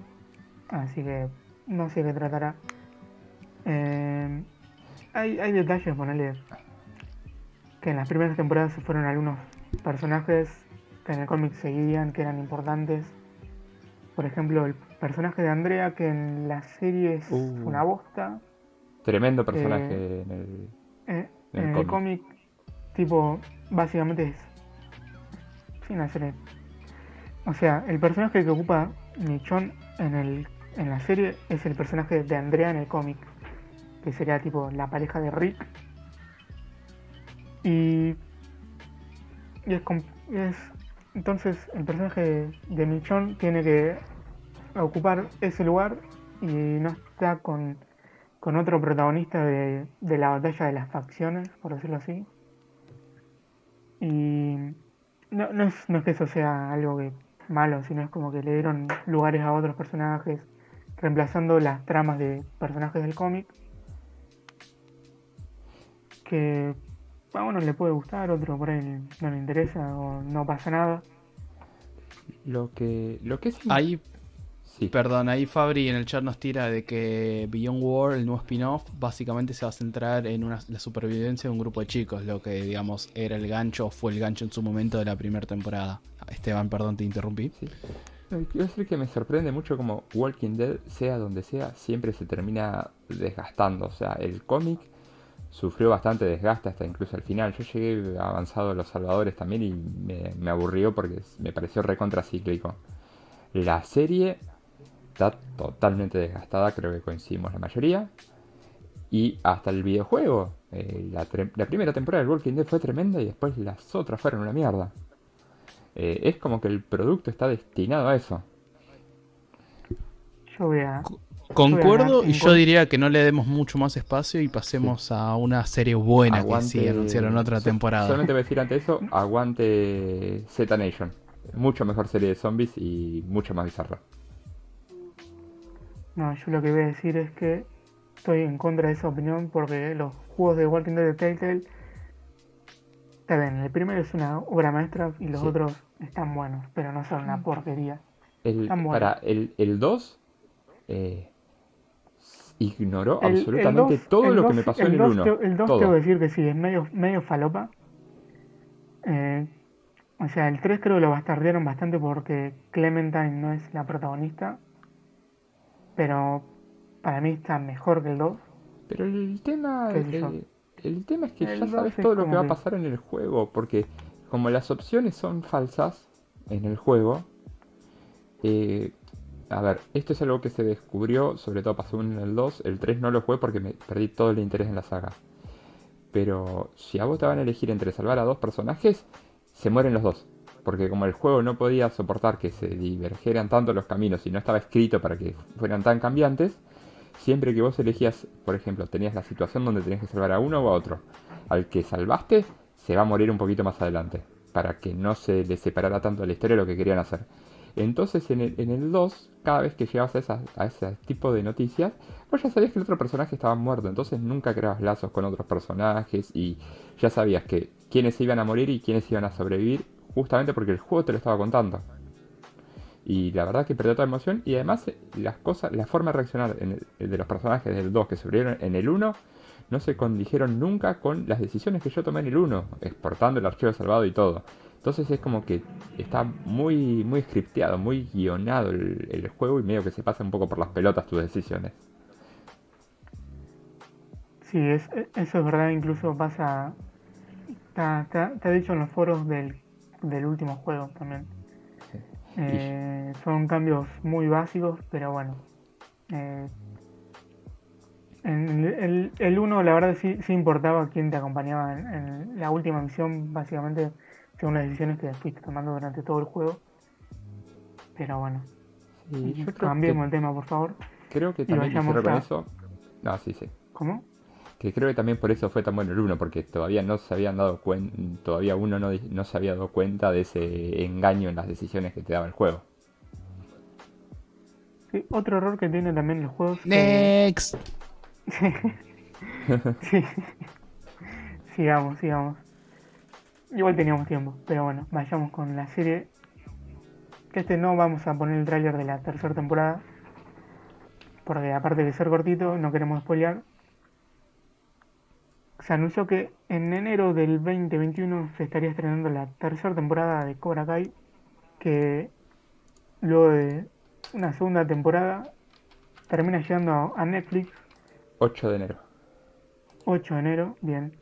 Así que no sé qué tratará. Eh, hay, hay detalles, ponele. Que en las primeras temporadas se fueron algunos personajes que en el cómic seguían, que eran importantes. Por ejemplo, el personaje de Andrea, que en la serie es Uh. una bosta. Tremendo personaje en el. Eh, En el en el cómic, tipo, básicamente es. Sin hacer. O sea, el personaje que ocupa Michonne en, el, en la serie es el personaje de Andrea en el cómic, que sería tipo la pareja de Rick. Y, y es, es- entonces el personaje de Michonne tiene que ocupar ese lugar y no está con, con otro protagonista de, de la batalla de las facciones, por decirlo así. Y no, no, es, no es que eso sea algo que malo, sino es como que le dieron lugares a otros personajes, reemplazando las tramas de personajes del cómic. Que a uno le puede gustar, a otro por ahí no le interesa o no pasa nada. Lo que, lo que es... Ahí, Sí. perdón, ahí Fabri en el chat nos tira de que Beyond War, el nuevo spin-off, básicamente se va a centrar en una, la supervivencia de un grupo de chicos, lo que digamos era el gancho o fue el gancho en su momento de la primera temporada. Esteban, perdón, te interrumpí. Sí. Quiero decir que me sorprende mucho como Walking Dead, sea donde sea, siempre se termina desgastando. O sea, el cómic sufrió bastante desgaste hasta incluso al final. Yo llegué avanzado a Los Salvadores también y me, aburrió porque me pareció recontracíclico. La serie está totalmente desgastada, creo que coincidimos la mayoría. Y hasta el videojuego, eh, la primera temporada del Walking Dead fue tremenda y después las otras fueron una mierda. Eh, es como que el producto está destinado a eso. Yo voy a. Concuerdo y yo diría que no le demos mucho más espacio y pasemos a una serie buena que sí Aguante- anunciaron otra so- temporada. Solamente voy a decir antes eso, <laughs> aguante Z Nation. Mucho mejor serie de zombies y mucho más bizarra. No, yo lo que voy a decir es que estoy en contra de esa opinión porque los juegos de Walking Dead de Telltale. Está bien, el primero es una obra maestra y los Sí. otros están buenos, pero no son una porquería. El, para el, el 2 eh, ignoró El- el absolutamente dos- todo lo que me pasó en el dos 1. te- El 2 Todo. tengo que decir que sí, es medio, medio falopa. Eh, o sea, el 3 creo que lo bastardearon bastante porque Clementine no es la protagonista. Pero para mí está mejor que el 2. Pero el tema, el tema es que El ya sabes es todo lo que va a que- pasar en el juego, porque como las opciones son falsas en el juego, eh, a ver, esto es algo que se descubrió, sobre todo pasó en el 2, el 3 no lo jugué porque me perdí todo el interés en la saga. Pero si a vos te van a elegir entre salvar a dos personajes, se mueren los dos. Porque como el juego no podía soportar que se divergieran tanto los caminos y no estaba escrito para que fueran tan cambiantes, siempre que vos elegías, por ejemplo, tenías la situación donde tenías que salvar a uno o a otro. Al que salvaste, se va a morir un poquito más adelante. Para que no se le separara tanto de la historia lo que querían hacer. Entonces en el, en el 2, cada vez que llegabas a, ese tipo de noticias, vos ya sabías que el otro personaje estaba muerto. Entonces nunca creabas lazos con otros personajes y ya sabías que quiénes iban a morir y quiénes iban a sobrevivir. Justamente porque el juego te lo estaba contando. Y la verdad que perdió toda emoción. Y además, eh, las cosas, la forma de reaccionar de los personajes del 2 que sobrevivieron en el 1 no se condijeron nunca con las decisiones que yo tomé en el 1, exportando el archivo salvado y todo. Entonces es como que está muy, muy scripteado, muy guionado el, el juego y medio que se pasa un poco por las pelotas tus decisiones. Sí, es, eso es verdad, incluso pasa. Está, está, está dicho en los foros del, del último juego también. Eh, son cambios muy básicos, pero bueno. Eh, en el, el 1, la verdad, sí, sí importaba quién te acompañaba en, en la última misión, básicamente, según las decisiones que fuiste tomando durante todo el juego. Pero bueno, Sí, yo creo cambiemos que, el tema, por favor. creo que también hicieron con a- eso. No, sí, sí. ¿Cómo? Que creo que también por eso fue tan bueno el 1, porque todavía no se habían dado cuenta, todavía uno no, no se había dado cuenta de ese engaño en las decisiones que te daba el juego. Sí, otro error que tienen también los juegos. que- <laughs> Sí. sigamos, sigamos. Igual teníamos tiempo, pero bueno, vayamos con la serie. Que este no vamos a poner el tráiler de la tercera temporada. Porque aparte de ser cortito, no queremos spoilear. Se anunció que en enero del 2021 se estaría estrenando la tercera temporada de Cobra Kai. Que luego de una segunda temporada termina llegando a Netflix 8 de enero. 8 de enero, bien.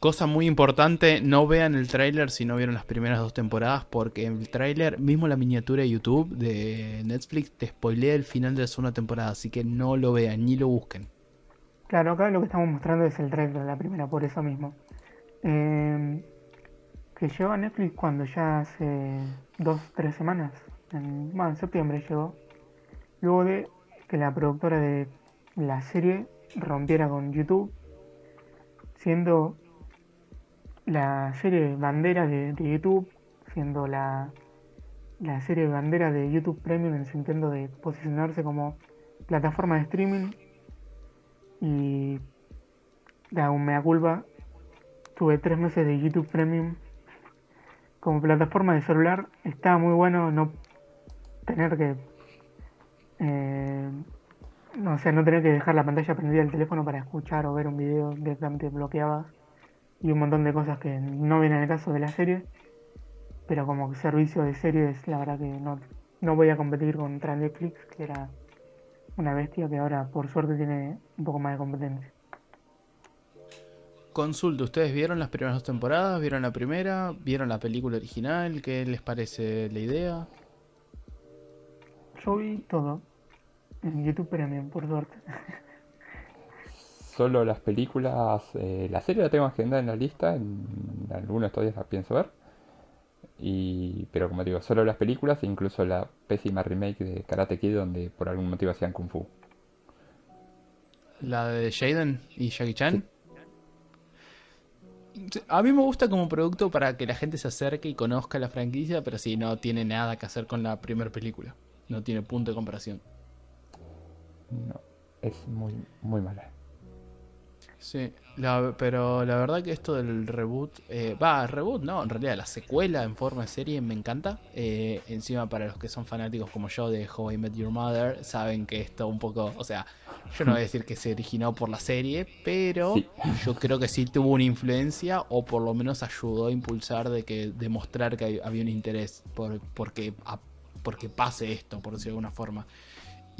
Cosa muy importante, no vean el tráiler si no vieron las primeras dos temporadas, porque en el tráiler, mismo la miniatura de YouTube de Netflix, te spoilea el final de la segunda temporada, así que no lo vean ni lo busquen. Claro, acá lo que estamos mostrando es el trailer de la primera, por eso mismo. Eh, que llegó a Netflix cuando ya hace dos, tres semanas. En, bueno, en septiembre llegó. Luego de que la productora de la serie rompiera con YouTube, siendo la serie bandera de, YouTube, siendo la, la serie bandera de YouTube Premium en su intento de posicionarse como plataforma de streaming y da un mea culpa. Tuve tres meses de YouTube Premium como plataforma de celular. Estaba muy bueno no tener que. Eh, o sea, no tener que dejar la pantalla prendida del teléfono para escuchar o ver un video directamente bloqueaba y un montón de cosas que no vienen al caso de la serie. Pero como servicio de series, la verdad que no, no voy a competir contra Netflix, que era una bestia que ahora por suerte tiene un poco más de competencia. Consulta, ¿ustedes vieron las primeras dos temporadas? ¿Vieron la primera? ¿Vieron la película original? ¿Qué les parece la idea? Yo vi todo en YouTube Premium, por suerte. Solo las películas, eh, la serie la tengo agendada en la lista, en algunos de estos días la pienso ver. Y, pero como digo, solo las películas, incluso la pésima remake de Karate Kid donde por algún motivo hacían Kung Fu. ¿La de Jaden y Jackie Chan? Sí, A mí me gusta como producto para que la gente se acerque y conozca la franquicia, pero sí, no tiene nada que hacer con la primera película. No tiene punto de comparación. No, es muy, muy mala. Sí, la- pero la verdad que esto del reboot, eh, va, reboot no, en realidad la secuela en forma de serie me encanta. Eh, encima para los que son fanáticos como yo de How I Met Your Mother, saben que esto un poco, o sea, yo no voy a decir que se originó por la serie, pero Sí. yo creo que sí tuvo una influencia o por lo menos ayudó a impulsar de que demostrar que hay- había un interés por porque a- porque pase esto, por decirlo de alguna forma.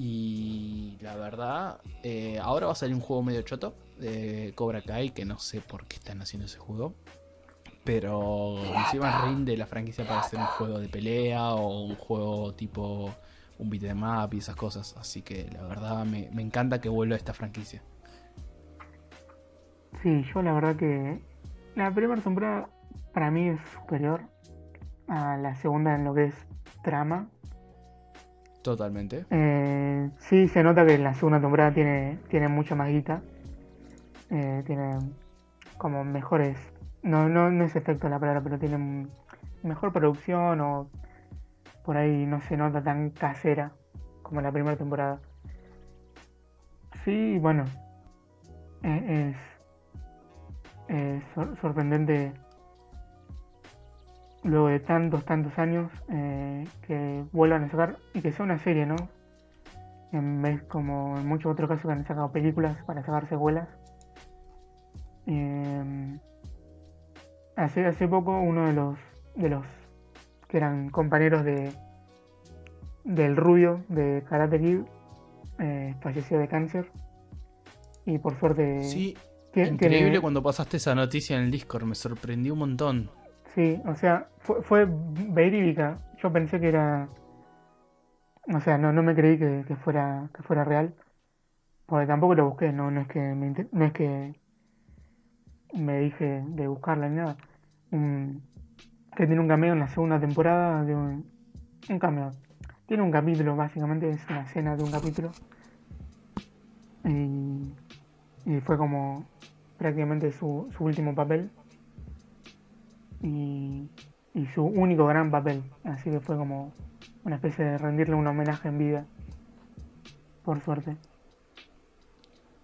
Y la verdad, eh, ahora va a salir un juego medio choto de Cobra Kai, que no sé por qué están haciendo ese juego. Pero encima rinde la franquicia para hacer un juego de pelea o un juego tipo un beat em up y esas cosas. Así que la verdad me, me encanta que vuelva esta franquicia. Sí, yo la verdad que la primera temporada para mí es superior a la segunda en lo que es trama. Totalmente. Eh, sí, se nota que la segunda temporada tiene, tiene mucha más guita. Eh, tiene como mejores. No, no, no es efecto la palabra, pero tiene mejor producción o por ahí no se nota tan casera como la primera temporada. Sí, bueno, eh, es, es sor- sorprendente luego de tantos, tantos años eh, que vuelvan a sacar y que sea una serie, ¿no? En vez como en muchos otros casos que han sacado películas para sacar secuelas. Eh, hace, hace poco uno de los de los que eran compañeros de del rubio de Karate Kid eh, falleció de cáncer y por suerte Sí, increíble tiene- cuando pasaste esa noticia en el Discord, me sorprendió un montón. Sí, o sea, fue, fue verídica. Yo pensé que era. O sea, no, no me creí que, fuera, que fuera real. Porque tampoco lo busqué, no, no es que me, inte- no es que me dije de buscarla ni nada. Que tiene un cameo en la segunda temporada de un, un cameo. Tiene un capítulo, básicamente, es una escena de un capítulo. Y, y fue como prácticamente su, su último papel y, y su único gran papel. Así que fue como una especie de rendirle un homenaje en vida. Por suerte.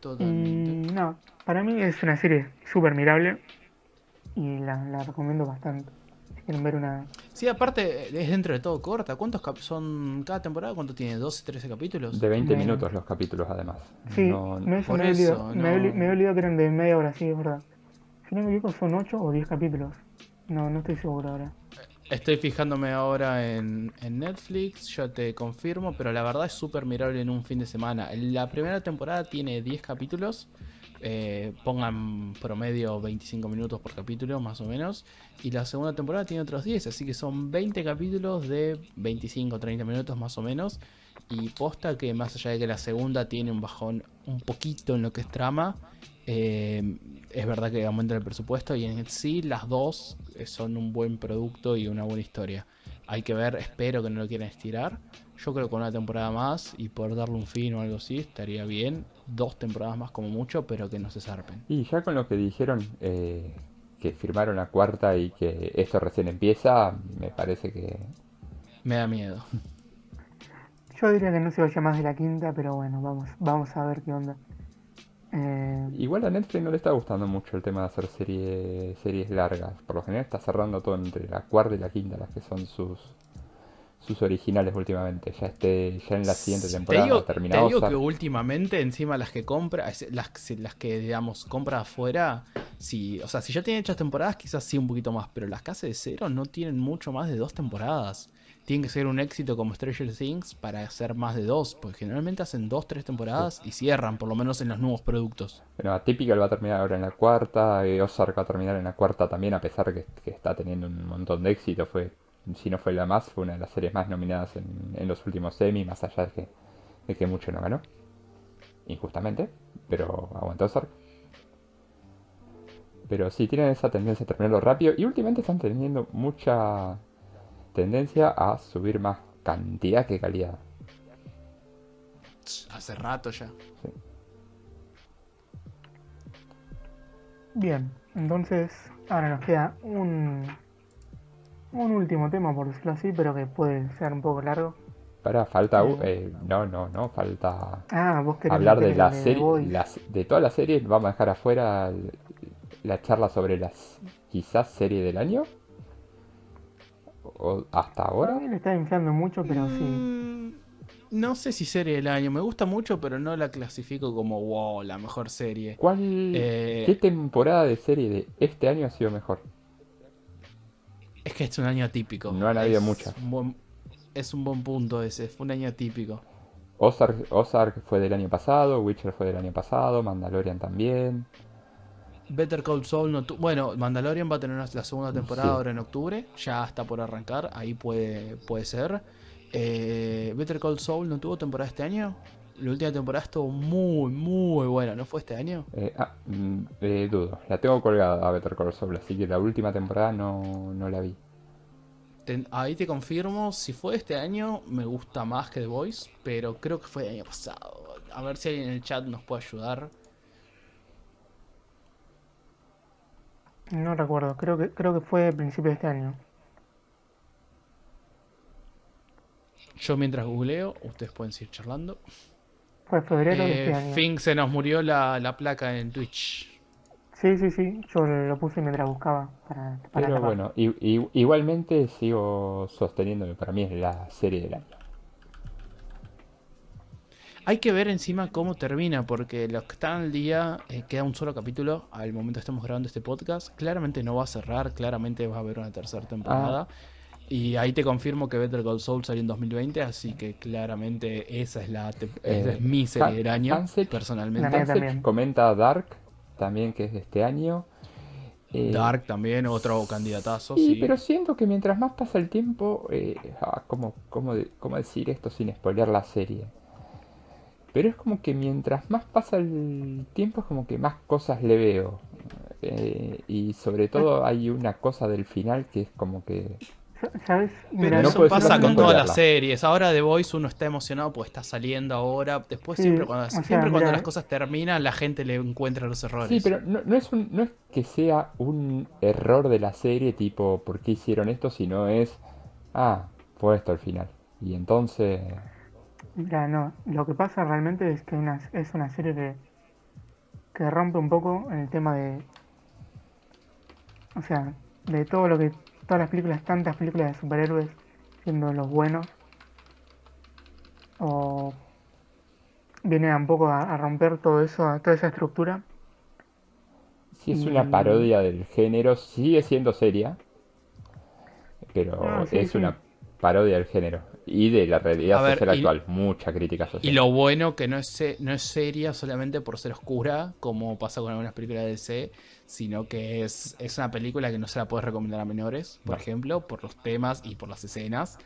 Totalmente. Y no, para mí es una serie súper mirable y la, la recomiendo bastante. Si quieren ver una... Sí, aparte es dentro de todo corta. ¿Cuántos cap- son cada temporada? ¿Cuánto tiene? ¿12, 13 capítulos? De 20 Menos. minutos los capítulos, además. Sí, No- no, eso por me, he eso, olvidado, me, he no. me he olvidado que eran de media hora, sí, es verdad. Si no me equivoco son 8 o 10 capítulos. No, no estoy seguro ahora. Estoy fijándome ahora en, en Netflix, ya te confirmo, pero la verdad es súper mirable en un fin de semana. La primera temporada tiene 10 capítulos, Eh, pongan promedio 25 minutos por capítulo, más o menos. Y la segunda temporada tiene otros 10, así que son 20 capítulos de 25 30 minutos más o menos. Y posta que más allá de que la segunda tiene un bajón un poquito en lo que es trama, eh, es verdad que aumenta el presupuesto y en sí las dos eh, son un buen producto y una buena historia. Hay que ver, espero que no lo quieran estirar. Yo creo que con una temporada más y poder darle un fin o algo así estaría bien. Dos temporadas más como mucho, pero que no se zarpen. Y ya con lo que dijeron, eh, que firmaron la cuarta y que esto recién empieza, me parece que... Me da miedo. Yo diría que no se vaya más de la quinta, pero bueno, vamos, vamos a ver qué onda. Eh, Igual a Netflix no le está gustando mucho el tema de hacer serie- series largas. Por lo general está cerrando todo entre la cuarta y la quinta, las que son sus sus originales últimamente. Ya este, ya en la siguiente Te temporada digo, termina te digo Ozark. que últimamente, encima las que compra, las, las que digamos compra afuera, sí, o sea, si ya tienen hechas temporadas, quizás sí un poquito más, pero las que hace de cero no tienen mucho más de dos temporadas. Tienen que ser un éxito como Stranger Things para hacer más de dos, porque generalmente hacen dos, tres temporadas y cierran, por lo menos en los nuevos productos. Bueno, Atypical va a terminar ahora en la cuarta, eh, Ozark va a terminar en la cuarta también, a pesar que, que está teniendo un montón de éxito. Fue, si no fue la más, fue una de las series más nominadas en, en los últimos semi, más allá de que, de que mucho no ganó. Injustamente, pero aguantó Ozark. Pero sí, tienen esa tendencia a terminarlo rápido y últimamente están teniendo mucha tendencia a subir más cantidad que calidad. Hace rato ya. bien, entonces ahora nos queda un, un último tema, por decirlo así, pero que puede ser un poco largo. Para, falta... Eh. eh, no, no, no, falta... Ah, vos querés hablar de la serie, las- de todas las series, vamos a dejar afuera el- la charla sobre las quizás serie del año. O hasta ahora. le está inflando mucho, pero sí. Mm, No sé si serie del año, me gusta mucho, pero no la clasifico como wow, la mejor serie. ¿Cuál, Eh. qué temporada de serie de este año ha sido mejor? Es que es un año atípico. No han habido muchas. un buen- es un buen punto ese, fue un año atípico. Ozark, Ozark fue del año pasado, Witcher fue del año pasado, Mandalorian también. Better Call Saul no tu- Bueno, Mandalorian va a tener la segunda temporada Sí. ahora en octubre. Ya está por arrancar. Ahí puede, puede ser. Eh, Better Call Saul no tuvo temporada este año. La última temporada estuvo muy, muy buena. ¿No fue este año? Eh, ah, mm, eh, dudo, la tengo colgada a Better Call Saul, así que la última temporada no, no la vi. Ahí te confirmo. Si fue este año, me gusta más que The Voice. Pero creo que fue el año pasado. A ver si alguien en el chat nos puede ayudar. No recuerdo, creo que, creo que fue a principios de este año. Yo mientras googleo, ustedes pueden seguir charlando. Fue febrero de Eh, este año. Fink se nos murió la, la placa en Twitch. Sí, sí, sí, yo lo puse mientras buscaba para, para Pero bueno, i- i- igualmente sigo sosteniendo que para mí es la serie del año. Hay que ver encima cómo termina, porque los que están al día, eh, queda un solo capítulo al momento que estamos grabando este podcast. Claramente no va a cerrar, claramente va a haber una tercera temporada. Y ahí te confirmo que Better Call Saul salió en 2020, así que claramente esa es la esa Eh, es mi serie del año, Hansel- personalmente. Hansel comenta Dark, también que es de este año. Eh, Dark también, otro candidatazo. Sí, sí. pero siento que mientras más pasa el tiempo, eh, ah, ¿cómo, cómo, cómo decir esto sin spoilear la serie? Pero es como que mientras más pasa el tiempo, es como que más cosas le veo. Eh, y sobre todo hay una cosa del final que es como que... ¿Sabes? Pero no eso pasa con todas las series. Ahora The Voice uno está emocionado porque está saliendo ahora. Después Sí, siempre cuando, o sea, siempre cuando las cosas terminan, la gente le encuentra los errores. Sí, pero no, no es un- no es que sea un error de la serie tipo, ¿por qué hicieron esto? Sino es, ah, fue esto al final. Y entonces... Mira, no, lo que pasa realmente es que una- es una serie que, que rompe un poco el tema de, o sea, de todo lo que, todas las películas, tantas películas de superhéroes siendo los buenos, o viene un poco a, a romper todo eso, toda esa estructura. Sí, es Y- una parodia del género, sigue siendo seria, pero Ah, sí, es sí. una parodia del género y de la realidad ver, social y- actual. Mucha crítica social. Y lo bueno que no es, no es seria solamente por ser oscura, como pasa con algunas películas de DC, sino que es, es una película que no se la puedes recomendar a menores, por No. ejemplo, por los temas y por las escenas.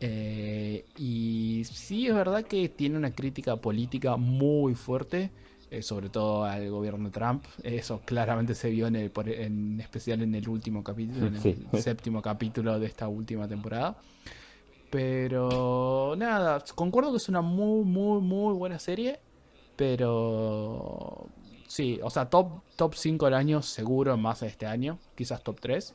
Eh, y sí es verdad que tiene una crítica política muy fuerte, eh, sobre todo al gobierno de Trump. Eso claramente se vio en, el, en especial en el último capítulo, en el Sí. <laughs> séptimo capítulo de esta última temporada. Pero nada, concuerdo que es una muy, muy, muy buena serie. Pero sí, o sea, top, top 5 del año seguro, más este año, quizás top 3.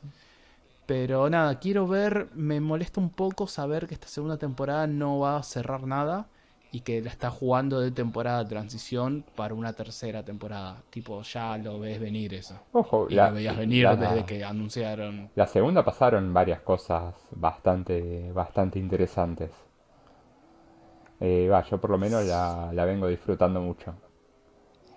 Pero nada, quiero ver, me molesta un poco saber que esta segunda temporada no va a cerrar nada y que la está jugando de temporada de transición para una tercera temporada. Tipo, ya lo ves venir eso. Ojo, Y la, lo veías venir la- desde que anunciaron. la segunda pasaron varias cosas bastante, bastante interesantes. Eh, va, yo por lo menos la, la vengo disfrutando mucho.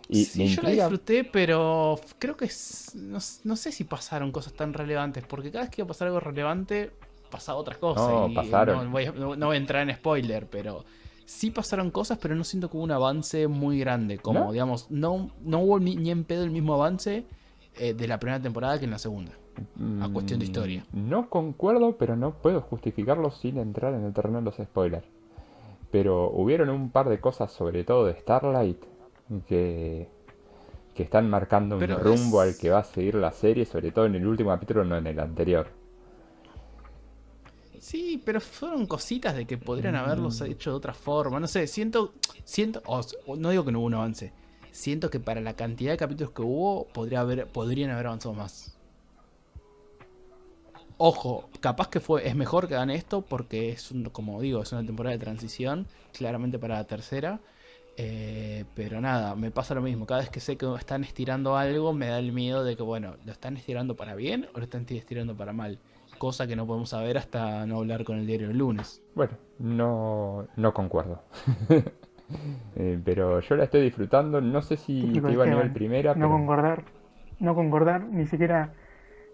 Y sí, yo la disfruté, pero creo que no, no sé si pasaron cosas tan relevantes, porque cada vez que iba a pasar algo relevante, pasaba otras cosas. No, y pasaron. Voy, no voy a entrar en spoiler, pero sí pasaron cosas, pero no siento que hubo un avance muy grande. Como, ¿No? digamos, no, no hubo ni, ni en pedo el mismo avance eh, de la primera temporada que en la segunda. a cuestión de Mm, historia. No concuerdo, pero no puedo justificarlo sin entrar en el terreno de los spoilers. Pero hubieron un par de cosas, sobre todo de Starlight, que, que están marcando un rumbo es- al que va a seguir la serie, sobre todo en el último capítulo, no en el anterior. Sí, pero fueron cositas de que podrían haberlos Mm. hecho de otra forma. No sé, siento, siento, no digo que no hubo un avance. Siento que para la cantidad de capítulos que hubo, podría haber, podrían haber avanzado más. Ojo, capaz que fue, es mejor que hagan esto porque es un, como digo, es una temporada de transición, claramente para la tercera. Eh, pero nada, me pasa lo mismo. Cada vez que sé que están estirando algo, me da el miedo de que, bueno, ¿lo están estirando para bien o lo están estirando para mal? Cosa que no podemos saber hasta no hablar con el diario el lunes. Bueno, no, no concuerdo. <laughs> Eh, pero yo la estoy disfrutando, no sé si te iba a nivel primera, No pero concordar, no concordar, ni siquiera,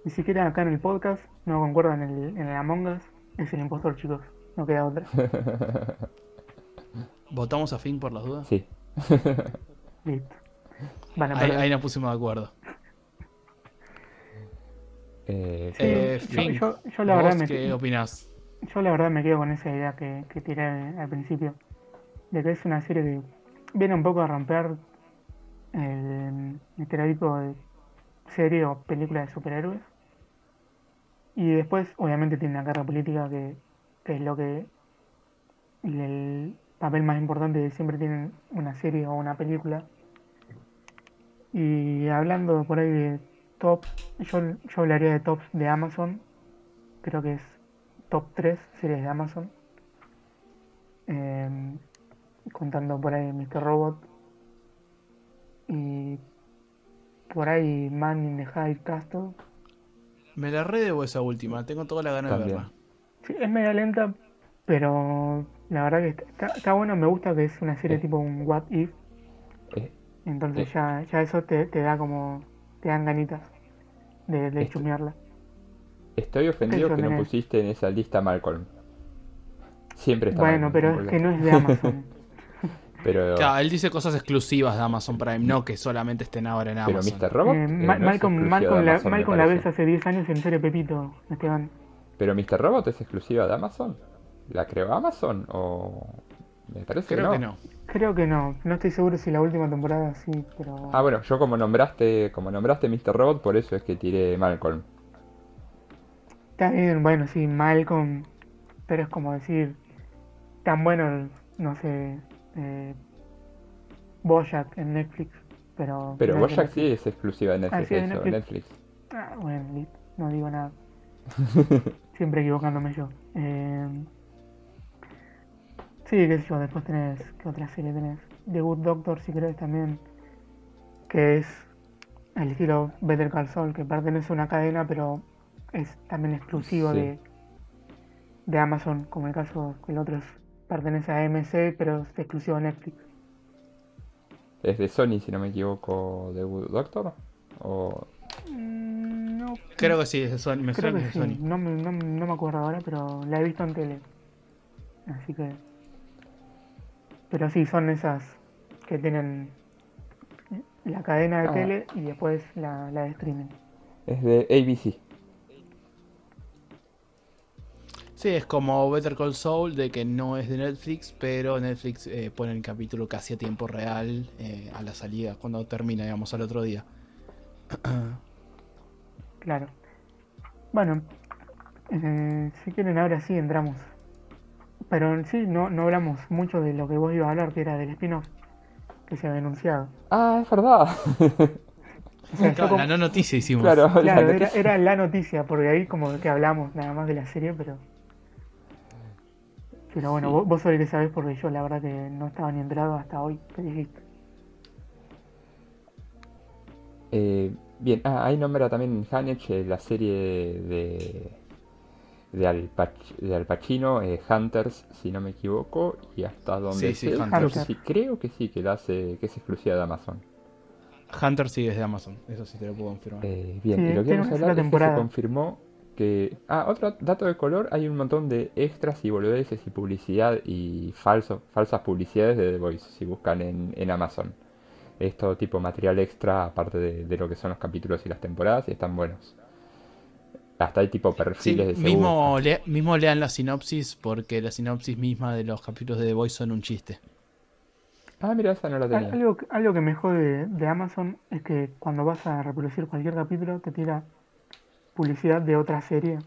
ni siquiera acá en el podcast, no concuerdan en el, en el Among Us, es el impostor, chicos, no queda otra. <laughs> ¿Votamos a fin por las dudas? sí. <laughs> Listo. Ahí nos pusimos de acuerdo. Eh, Eh, yo- Fin, yo, yo la ¿Vos verdad me, qué opinás? yo la verdad me quedo con esa idea que, que tiré al principio, de que es una serie que viene un poco a romper el estereotipo de serie o película de superhéroes. Y después, obviamente, tiene una carga política que, que es lo que el papel más importante que siempre tiene una serie o una película. Y hablando por ahí de top, yo, yo hablaría de tops de Amazon. Creo que es top 3 series de Amazon. Em, contando por ahí Mr. Robot. Y por ahí Man in the High Castle. Me la redebo esa última, tengo toda la gana de verla. Sí, es media lenta, pero la verdad que está, está- está bueno. Me gusta que es una serie Eh. tipo un What If. eh, Entonces Eh. ya, ya eso te, te da como. Te dan ganitas de, de Esto- chumearla. estoy ofendido que no tenés. pusiste en esa lista Malcolm. Siempre está Bueno, Malcolm, pero no es que no es de Amazon. <laughs> Pero, Claro, él dice cosas exclusivas de Amazon Prime, no que solamente estén ahora en pero Amazon. Mr. Robot. Eh, eh, Ma- no Malcolm, exclusiva Malcolm de la, Malcolm la ves hace 10 años en serie Pepito, Esteban. Pero Mr. Robot es exclusiva de Amazon. ¿La creó Amazon o.? Me parece Creo que que no. No. Creo que no. No estoy seguro si la última temporada sí, pero. Ah, bueno, yo como nombraste, como nombraste Mr. Robot, por eso es que tiré Malcolm. Está bien, bueno, sí, Malcolm. Pero es como decir. Tan bueno, no sé. Eh, Bojack en Netflix. Pero. Pero que Bojack sí es exclusiva de Netflix, sí, es de eso, Netflix. Netflix. Ah, bueno, no digo nada. <laughs> Siempre equivocándome yo. Eh, sí, qué sé yo, después tenés, ¿qué otra serie tenés? The Good Doctor, si querés también, que es el estilo Better Call Saul, que pertenece a una cadena, pero es también exclusivo Sí. de, de Amazon, como el caso que el otro es, pertenece a AMC, pero es exclusivo de Netflix. Es de Sony, si no me equivoco, de Good Doctor. O... Mm, No Creo que sí, es de Sony. Me Creo suena que que es sí, de Sony. no me, no, no me acuerdo ahora, pero la he visto en tele. Así que. Pero sí, son esas que tienen la cadena de Ah. tele y después la, la de streaming. Es de ABC. Sí, es como Better Call Saul, de que no es de Netflix, pero Netflix eh, pone el capítulo casi a tiempo real eh, a la salida, cuando termina, digamos, al otro día. Claro. Bueno, eh, si quieren ahora sí entramos. Pero en sí no, no hablamos mucho de lo que vos ibas a hablar, que era del spin-off que se había anunciado. Ah, es verdad. O sea, yo Claro, como- la no noticia hicimos. claro, la Claro, era, noticia- era la noticia, porque ahí como que hablamos nada más de la serie, pero... Pero bueno, Sí. vos, vos el que sabés porque yo la verdad que no estaba ni enterado hasta hoy que dijiste. Eh, bien, ah, ahí nombra también Hanech la serie de, de, Al, Pac- de Al Pacino, eh, Hunters, si no me equivoco, y hasta donde Sí, sí, Hunters. creo que sí, creo que sí, que la hace, que es exclusiva de Amazon. Hunter sí es de Amazon, eso sí te lo puedo confirmar. Eh, bien, Sí, y lo que vamos a hablar es que se confirmó que... Ah, otro dato de color, hay un montón de extras y boludeces y publicidad y falso, falsas publicidades de The Voice, si buscan en, en Amazon. Es todo tipo material extra, aparte de, de lo que son los capítulos y las temporadas, y están buenos. Hasta hay tipo Sí, perfiles de seguro. mismo, le- mismo lean la sinopsis, porque la sinopsis misma de los capítulos de The Voice son un chiste. Ah, mira, esa no la tenía. Algo, que- algo que me jode de Amazon es que cuando vas a reproducir cualquier capítulo te tira publicidad de otra serie.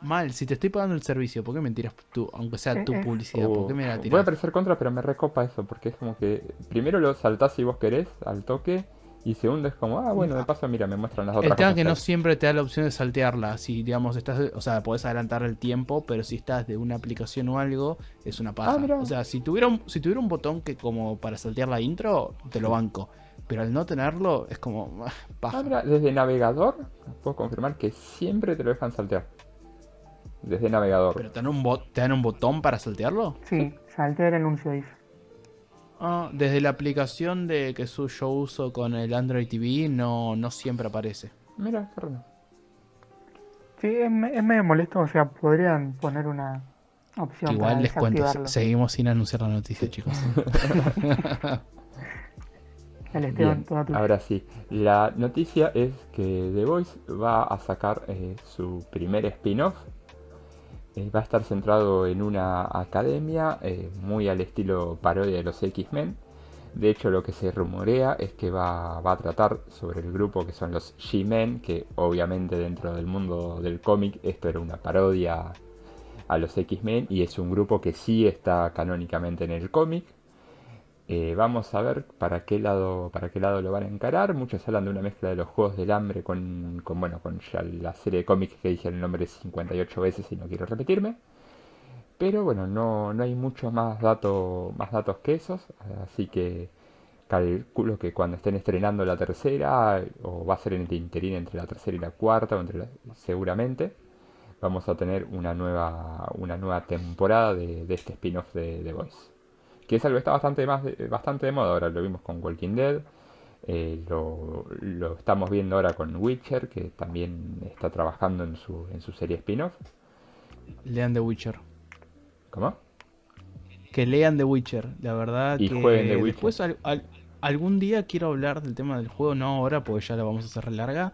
Mal, si te estoy pagando el servicio, ¿por qué me tiras tú, aunque sea tu Eh, eh. publicidad? ¿Por qué me la Uh, voy a tiras? parecer contra, pero me recopa eso, porque es como que primero lo saltás si vos querés, al toque, y segundo es como, ah, bueno, de paso, mira, me muestran las otras El tema cosas que que no siempre te da la opción de saltearla. Si, digamos, estás, o sea, podés adelantar el tiempo, pero si estás de una aplicación o algo, es una paja. Ah, o sea, si tuviera, un, si tuviera un botón que como para saltear la intro, te lo banco. Pero al no tenerlo, es como, ah, paja. Ah, mira, desde navegador puedo confirmar que siempre te lo dejan saltear. Desde navegador. ¿Pero te dan, un bot- te dan un botón para saltearlo? Sí, saltea el anuncio, dice. Ah, desde la aplicación de que su- yo uso con el Android TV, no, no siempre aparece. Mira, qué raro. Sí, es, me- es medio molesto, o sea, podrían poner una opción Igual para les cuento, seguimos sin anunciar la noticia, chicos. <laughs> Bien, ahora sí. La noticia es que The Voice va a sacar eh, su primer spin-off. Eh, va a estar centrado en una academia eh, muy al estilo parodia de los X-Men. De hecho, lo que se rumorea es que va, va a tratar sobre el grupo que son los G-Men, que obviamente dentro del mundo del cómic esto era una parodia a los X-Men y es un grupo que sí está canónicamente en el cómic. Eh, vamos a ver para qué lado para qué lado lo van a encarar. Muchos hablan de una mezcla de los Juegos del Hambre con, con bueno con la serie de cómics que dije el nombre 58 veces y no quiero repetirme. Pero bueno, no, no hay muchos más datos más datos que esos, así que calculo que cuando estén estrenando la tercera o va a ser en el interín entre la tercera y la cuarta seguramente vamos a tener una nueva una nueva temporada de, de este spin-off de The Voice que es algo que está bastante más de, bastante de moda ahora lo vimos con Walking Dead eh, lo, lo estamos viendo ahora con Witcher que también está trabajando en su en su serie spin-off Lean The Witcher. ¿cómo? Que lean The Witcher, la verdad Y que jueguen The Witcher. después al- al- algún día quiero hablar del tema del juego, no ahora porque ya lo vamos a hacer larga,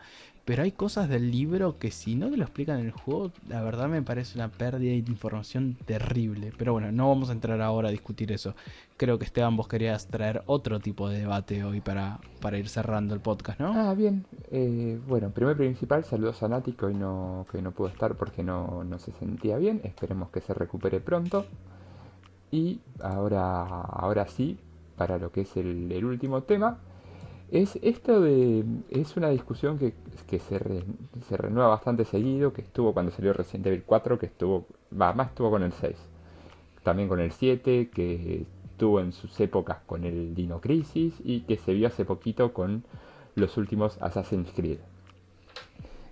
pero hay cosas del libro que si no te lo explican en el juego, la verdad me parece una pérdida de información terrible. Pero bueno, no vamos a entrar ahora a discutir eso. Creo que Esteban vos querías traer otro tipo de debate hoy para, para ir cerrando el podcast, ¿no? Ah, bien. Eh, bueno, primer principal, saludos a Nati, que hoy no, que no pudo estar porque no, no se sentía bien. Esperemos que se recupere pronto. Y ahora, ahora sí, para lo que es el, el último tema, es esto de. Es una discusión que, que se, se renueva bastante seguido, que estuvo cuando salió Resident Evil 4, que estuvo. Va, más estuvo con el 6. También con el 7, que estuvo en sus épocas con el Dino Crisis y que se vio hace poquito con los últimos Assassin's Creed.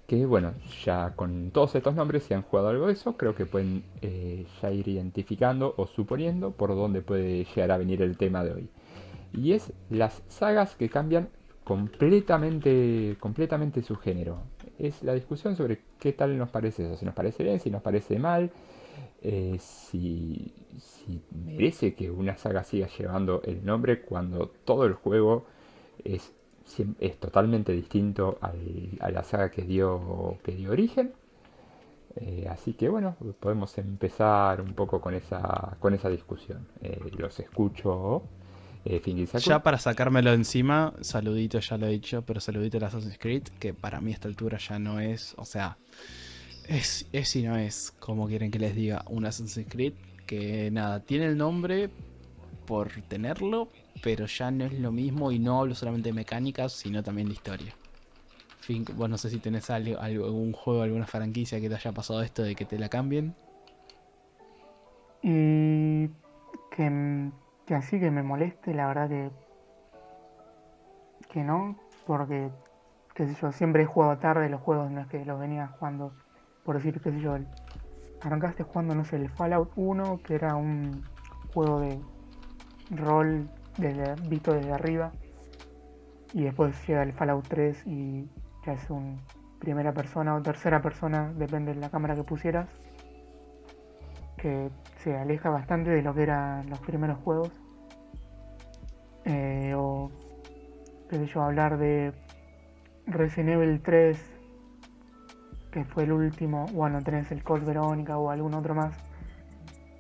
Que bueno, ya con todos estos nombres, si han jugado algo de eso, creo que pueden eh, ya ir identificando o suponiendo por dónde puede llegar a venir el tema de hoy. Y es las sagas que cambian completamente, completamente su género. es la discusión sobre qué tal nos parece eso, si nos parece bien, si nos parece mal, eh, si, merece que una saga siga llevando el nombre cuando todo el juego es, es totalmente distinto a la saga que dio, que dio origen. Eh, así que bueno, podemos empezar un poco con esa, con esa discusión. Eh, los escucho. Eh, ya para sacármelo encima, saludito, ya lo he dicho, pero saludito a Assassin's Creed, que para mí a esta altura ya no es, o sea, es, es y no es, como quieren que les diga, un Assassin's Creed que nada, tiene el nombre por tenerlo, pero ya no es lo mismo y no hablo solamente de mecánicas, sino también de historia. Fin, vos no sé si tenés algo, algún juego, alguna franquicia que te haya pasado esto de que te la cambien. Y que que así que me moleste, la verdad que, que no, porque, qué yo, siempre he jugado tarde los juegos, no es que los venía jugando, por decir, qué sé yo, arrancaste jugando, no sé, el Fallout 1, que era un juego de rol desde, visto desde arriba, y después llega el Fallout 3 y ya es un primera persona o tercera persona, depende de la cámara que pusieras se aleja bastante de lo que eran los primeros juegos. Eh, o, qué sé yo, hablar de Resident Evil 3, que fue el último, bueno, tenés el Code Verónica o algún otro más,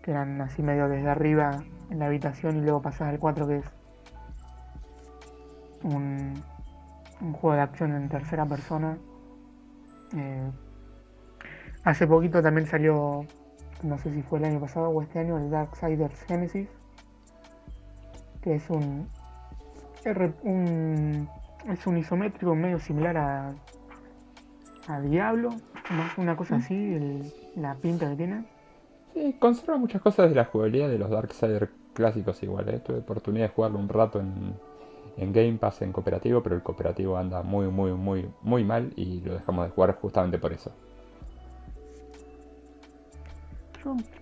que eran así medio desde arriba en la habitación y luego pasás al 4 que es un, juego de acción en tercera persona. Eh, hace poquito también salió no sé si fue el año pasado o este año, el Darksiders Genesis, que es un, un es un isométrico medio similar a, a Diablo, más una cosa así, la pinta que tiene. Sí, conserva muchas cosas de la jugabilidad de los Darksiders clásicos igual, ¿eh? tuve oportunidad de jugarlo un rato en, en Game Pass en cooperativo, pero el cooperativo anda muy, muy, muy, muy mal y lo dejamos de jugar justamente por eso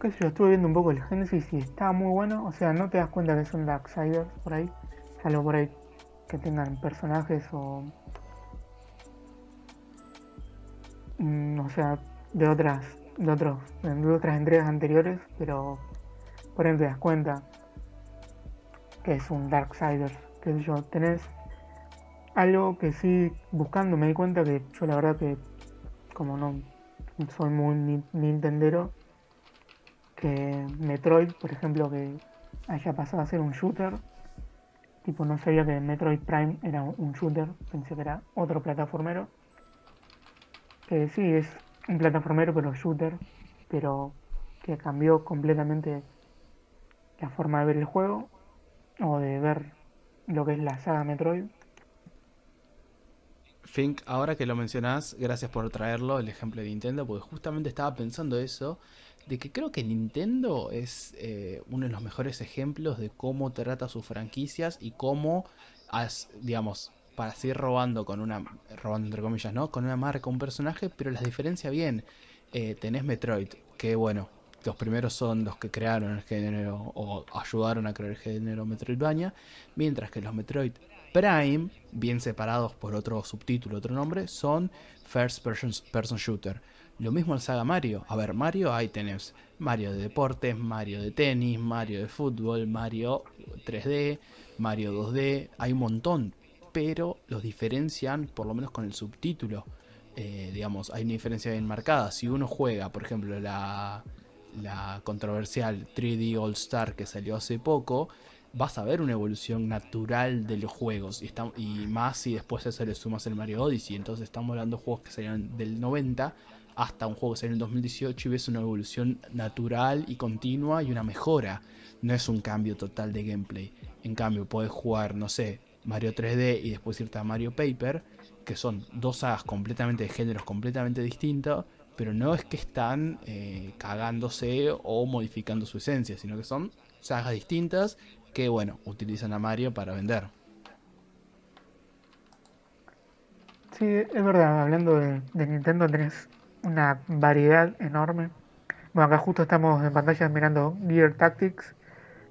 yo, estuve viendo un poco el Genesis y está muy bueno. O sea, no te das cuenta que son Darksiders por ahí. Salvo por ahí que tengan personajes o. Mm, o sea, de otras. De, otros, de otras entregas anteriores. Pero por ahí te das cuenta que es un Darksiders. Que yo, tenés algo que sí buscando me di cuenta que yo la verdad que como no soy muy nintendero que Metroid, por ejemplo, que haya pasado a ser un shooter. Tipo, no sabía que Metroid Prime era un shooter, pensé que era otro plataformero. Que sí, es un plataformero, pero shooter, pero que cambió completamente la forma de ver el juego o de ver lo que es la saga Metroid. Fink, ahora que lo mencionás, gracias por traerlo, el ejemplo de Nintendo, porque justamente estaba pensando eso de que creo que Nintendo es eh, uno de los mejores ejemplos de cómo trata sus franquicias y cómo, digamos, para seguir robando con una, robando entre comillas, ¿no? Con una marca, un personaje, pero las diferencia bien. Eh, tenés Metroid, que bueno, los primeros son los que crearon el género o ayudaron a crear el género Metroidvania, mientras que los Metroid Prime, bien separados por otro subtítulo, otro nombre, son First Person Shooter. Lo mismo en saga Mario. A ver, Mario ahí tenés Mario de deportes, Mario de tenis, Mario de fútbol, Mario 3D, Mario 2D, hay un montón, pero los diferencian por lo menos con el subtítulo. Eh, digamos, hay una diferencia bien marcada. Si uno juega, por ejemplo, la, la controversial 3D All Star que salió hace poco, vas a ver una evolución natural de los juegos. Y, y más si después a eso le sumas el Mario Odyssey. Entonces estamos hablando de juegos que salieron del 90 hasta un juego que salió en el 2018 y ves una evolución natural y continua y una mejora. No es un cambio total de gameplay. En cambio, puedes jugar, no sé, Mario 3D y después irte a Mario Paper, que son dos sagas completamente de géneros completamente distintos, pero no es que están eh, cagándose o modificando su esencia, sino que son sagas distintas que, bueno, utilizan a Mario para vender. Sí, es verdad, hablando de, de Nintendo tenés una variedad enorme. Bueno, acá justo estamos en pantalla mirando Gear Tactics,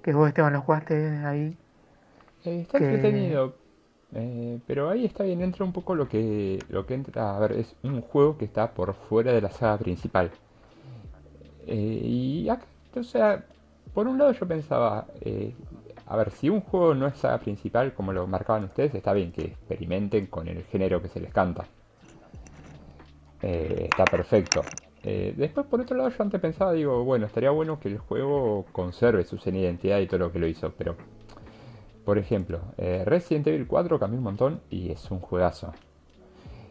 que vos Esteban lo jugaste ahí. está entretenido. Eh, pero ahí está bien, entra un poco lo que, lo que entra, a ver, es un juego que está por fuera de la saga principal. Eh, y acá, o sea, por un lado yo pensaba, eh, a ver, si un juego no es saga principal, como lo marcaban ustedes, está bien que experimenten con el género que se les canta. Está perfecto. después, por otro lado, yo antes pensaba, digo, bueno, estaría bueno que el juego conserve su identidad y todo lo que lo hizo, pero por ejemplo, eh, Resident Evil 4 cambió un montón y es un juegazo.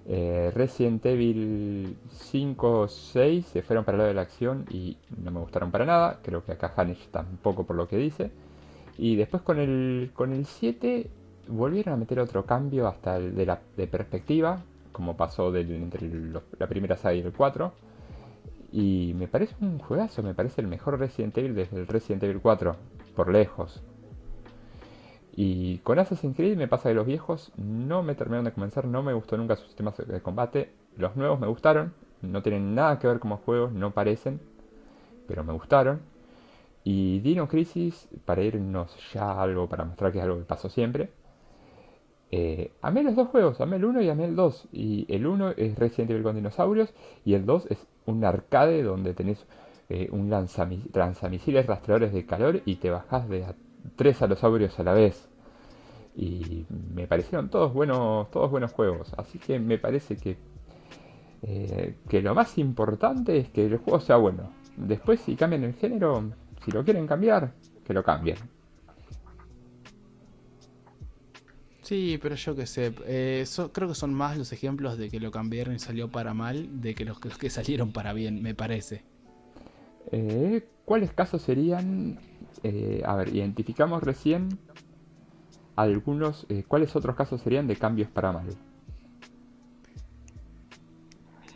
Eh, Resident Evil 5, 6 se fueron para el lado de la acción y no me gustaron para nada. Creo que acá Hanish tampoco por lo que dice. Y después con el, con el 7 volvieron a meter otro cambio hasta el de, la, de perspectiva, como pasó entre la primera saga y el 4. Y me parece un juegazo, me parece el mejor Resident Evil desde el Resident Evil 4, por lejos. Y con Assassin's Creed me pasa que los viejos no me terminaron de convencer, no me gustó nunca sus sistemas de combate. Los nuevos me gustaron, no tienen nada que ver como juegos, no parecen, pero me gustaron. Y Dino Crisis, para irnos ya algo, para mostrar que es algo que pasó siempre. Eh, amé los dos juegos, amé el 1 y amé el 2. Y el 1 es Resident Evil con dinosaurios y el 2 es un arcade donde tenés eh, un lanzamisiles rastreadores de calor y te bajás de tres alosaurios a la vez. Y me parecieron todos buenos, todos buenos juegos. Así que me parece que, eh, que lo más importante es que el juego sea bueno. Después si cambian el género, si lo quieren cambiar, que lo cambien. Sí, pero yo qué sé, eh, creo que son más los ejemplos de que lo cambiaron y salió para mal de que los, que salieron para bien, me parece. Eh, ¿Cuáles casos serían eh, a ver, identificamos recién algunos, ¿cuáles otros casos serían de cambios para mal?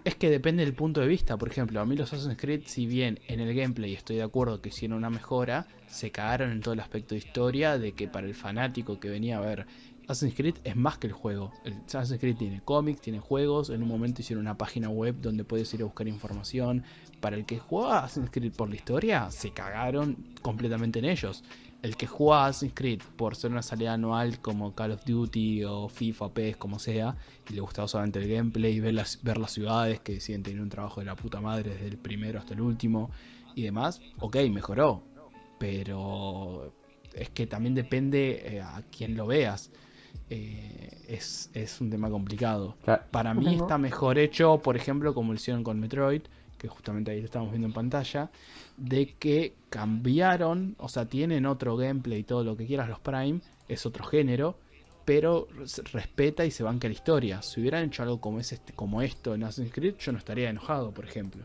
Es que depende del punto de vista. Por ejemplo, a mí los Assassin's Creed, si bien en el gameplay estoy de acuerdo que hicieron una mejora, se cagaron en todo el aspecto de historia de que para el fanático que venía a ver Assassin's Creed es más que el juego. Assassin's Creed tiene cómics, tiene juegos. En un momento hicieron una página web donde puedes ir a buscar información. Para el que juega Assassin's Creed por la historia, se cagaron completamente en ellos. El que juega Assassin's Creed por ser una salida anual como Call of Duty o FIFA, PES, como sea, y le gustaba solamente el gameplay, ver las, ver las ciudades que deciden tener un trabajo de la puta madre desde el primero hasta el último y demás, ok, mejoró. Pero es que también depende eh, a quién lo veas. Eh, es, un tema complicado. Para mí está mejor hecho, por ejemplo, como lo hicieron con Metroid, que justamente ahí lo estamos viendo en pantalla, de que cambiaron, o sea, tienen otro gameplay y todo lo que quieras los Prime, es otro género, pero respeta y se banca la historia. Si hubieran hecho algo como, es este, como esto en Assassin's Creed, yo no estaría enojado, por ejemplo.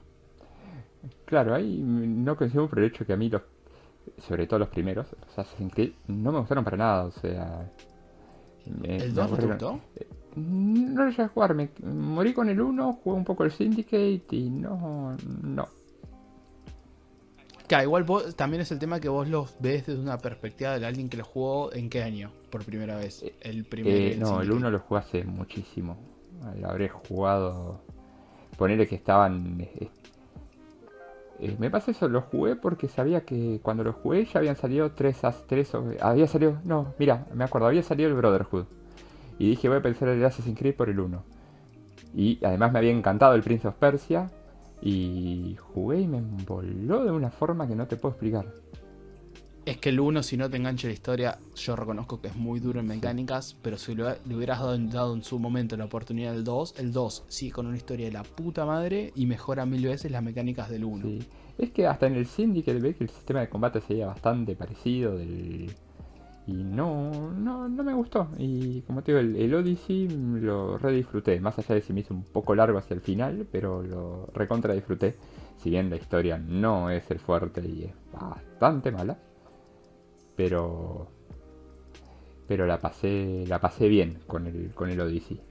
Claro, ahí no coincido por el hecho que a mí los, sobre todo los primeros, los Assassin's Creed, no me gustaron para nada, o sea, ¿El 2 no te No lo llegué a jugar, me morí con el 1, jugué un poco el Syndicate y no. no. Que igual también es el tema que vos los ves desde una perspectiva de alguien que lo jugó en qué año, por primera vez. Eh, el primer eh, No, el 1 lo jugué hace muchísimo. Lo habré jugado. Ponerle que estaban eh, me pasa eso, lo jugué porque sabía que cuando lo jugué ya habían salido tres, tres había salido, no, mira, me acuerdo, había salido el Brotherhood. Y dije, voy a pensar el Assassin's Creed por el 1. Y además me había encantado el Prince of Persia. Y jugué y me envoló de una forma que no te puedo explicar. Es que el 1, si no te engancha la historia, yo reconozco que es muy duro en mecánicas, pero si le hubieras dado, en su momento la oportunidad del 2, el 2 sigue con una historia de la puta madre y mejora mil veces las mecánicas del 1. Es que hasta en el Syndicate ve que el sistema de combate sería bastante parecido del... Y no, no, no me gustó. Y como te digo, el, el Odyssey lo redisfruté. Más allá de si me hizo un poco largo hacia el final, pero lo recontra disfruté. Si bien la historia no es el fuerte y es bastante mala pero pero la pasé la pasé bien con el con el Odyssey.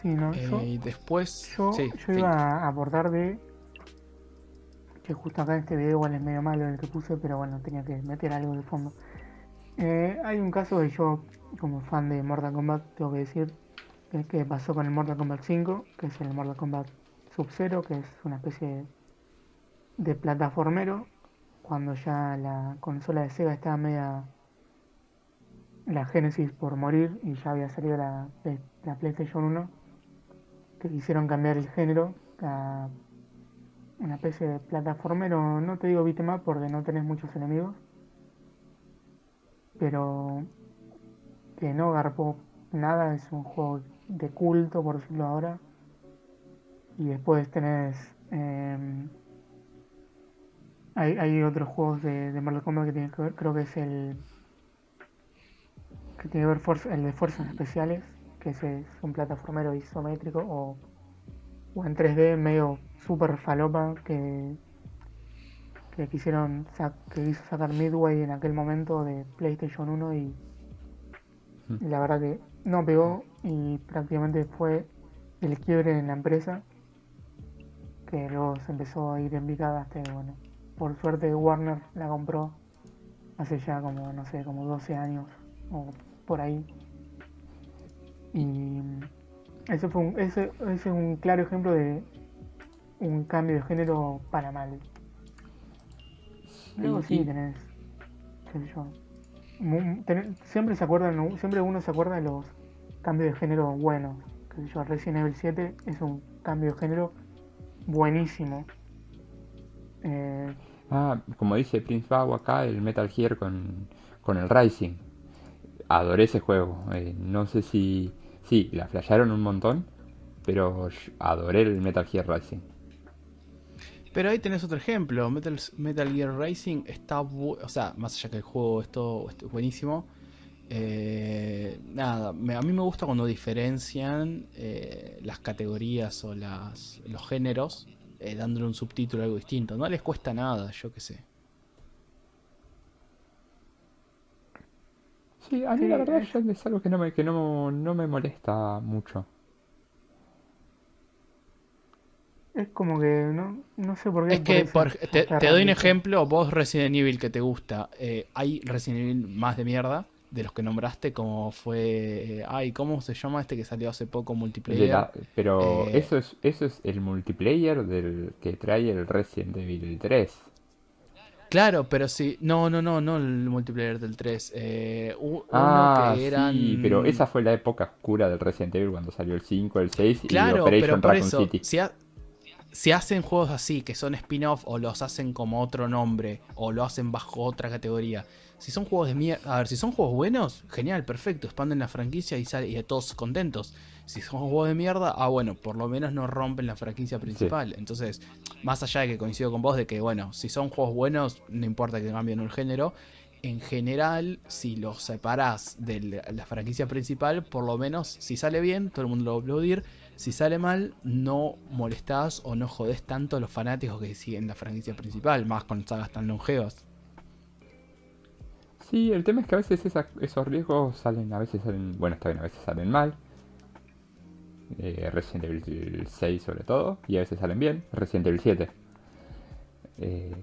Sí, no, yo, eh, después yo, iba a abordar de que justo acá en este video igual es medio malo el que puse, pero bueno, tenía que meter algo de fondo. Eh, hay un caso que yo, como fan de Mortal Kombat, tengo que decir, que, que pasó con el Mortal Kombat 5, que es el Mortal Kombat Sub-Zero, que es una especie de de plataformero, cuando ya la consola de Sega estaba media la Genesis por morir y ya había salido la, la PlayStation 1, que quisieron cambiar el género a una especie de plataformero, no te digo beatmap porque no tenés muchos enemigos, pero que no garpó nada, es un juego de culto, por decirlo ahora. Y después tenés. Em, hay, hay, otros juegos de, de Mortal Kombat que tienen que ver, creo que es el. que tiene que ver el de Fuerzas Especiales, que es, un plataformero isométrico o, o en 3D medio super falopa que, que quisieron que quiso sacar Midway en aquel momento de PlayStation 1 y la verdad que no pegó y prácticamente fue el quiebre en la empresa que luego se empezó a ir en picada hasta que, bueno, por suerte Warner la compró hace ya como, no sé, como 12 años o por ahí. Y ese, fue un, ese, ese es un claro ejemplo de un cambio de género para mal. Luego sí, tenés, qué sé yo, siempre se acuerdan, siempre uno se acuerda de los cambios de género buenos. Que yo, Resident Evil 7 es un cambio de género buenísimo. Eh, ah, como dice Prince Bao acá, el Metal Gear con, con el Rising. Adoré ese juego. Eh, no sé si. Sí, la flasharon un montón, pero adoré el Metal Gear Rising. Pero ahí tenés otro ejemplo. Metal, Metal Gear Racing está. O sea, más allá que el juego es todo buenísimo. Eh, nada, a mí me gusta cuando diferencian eh, las categorías o las, los géneros, eh, dándole un subtítulo algo distinto. No les cuesta nada, yo qué sé. Sí, a mí la verdad es algo que no me, que no, no me molesta mucho. Es como que no, no sé por qué. Es que te, doy un ejemplo, vos Resident Evil que te gusta, eh, hay Resident Evil más de mierda de los que nombraste, como fue, eh, ay, ¿cómo se llama este que salió hace poco multiplayer? pero eh, eso es eso es el multiplayer del que trae el Resident Evil 3. Claro, pero sí, no, no, no, no el multiplayer del 3. uno ah, que eran... sí, pero esa fue la época oscura del Resident Evil cuando salió el 5, el 6 y Operation Raccoon City si hacen juegos así, que son spin-off, o los hacen como otro nombre, o lo hacen bajo otra categoría, si son juegos de mierda, a ver, si son juegos buenos, genial, perfecto, expanden la franquicia y, sale, y todos contentos. Si son juegos de mierda, ah, bueno, por lo menos no rompen la franquicia principal. Entonces, más allá de que coincido con vos de que, bueno, si son juegos buenos, no importa que cambien el género, en general, si los separás de la franquicia principal, por lo menos, si sale bien, todo el mundo lo va a aplaudir si sale mal, no molestás o no jodés tanto a los fanáticos que siguen la franquicia principal, más con sagas tan longevas. Sí, el tema es que a veces esos riesgos salen, a veces salen, bueno, está bien, a veces salen mal. Eh, Resident Evil 6 sobre todo, y a veces salen bien, Resident Evil 7. Eh,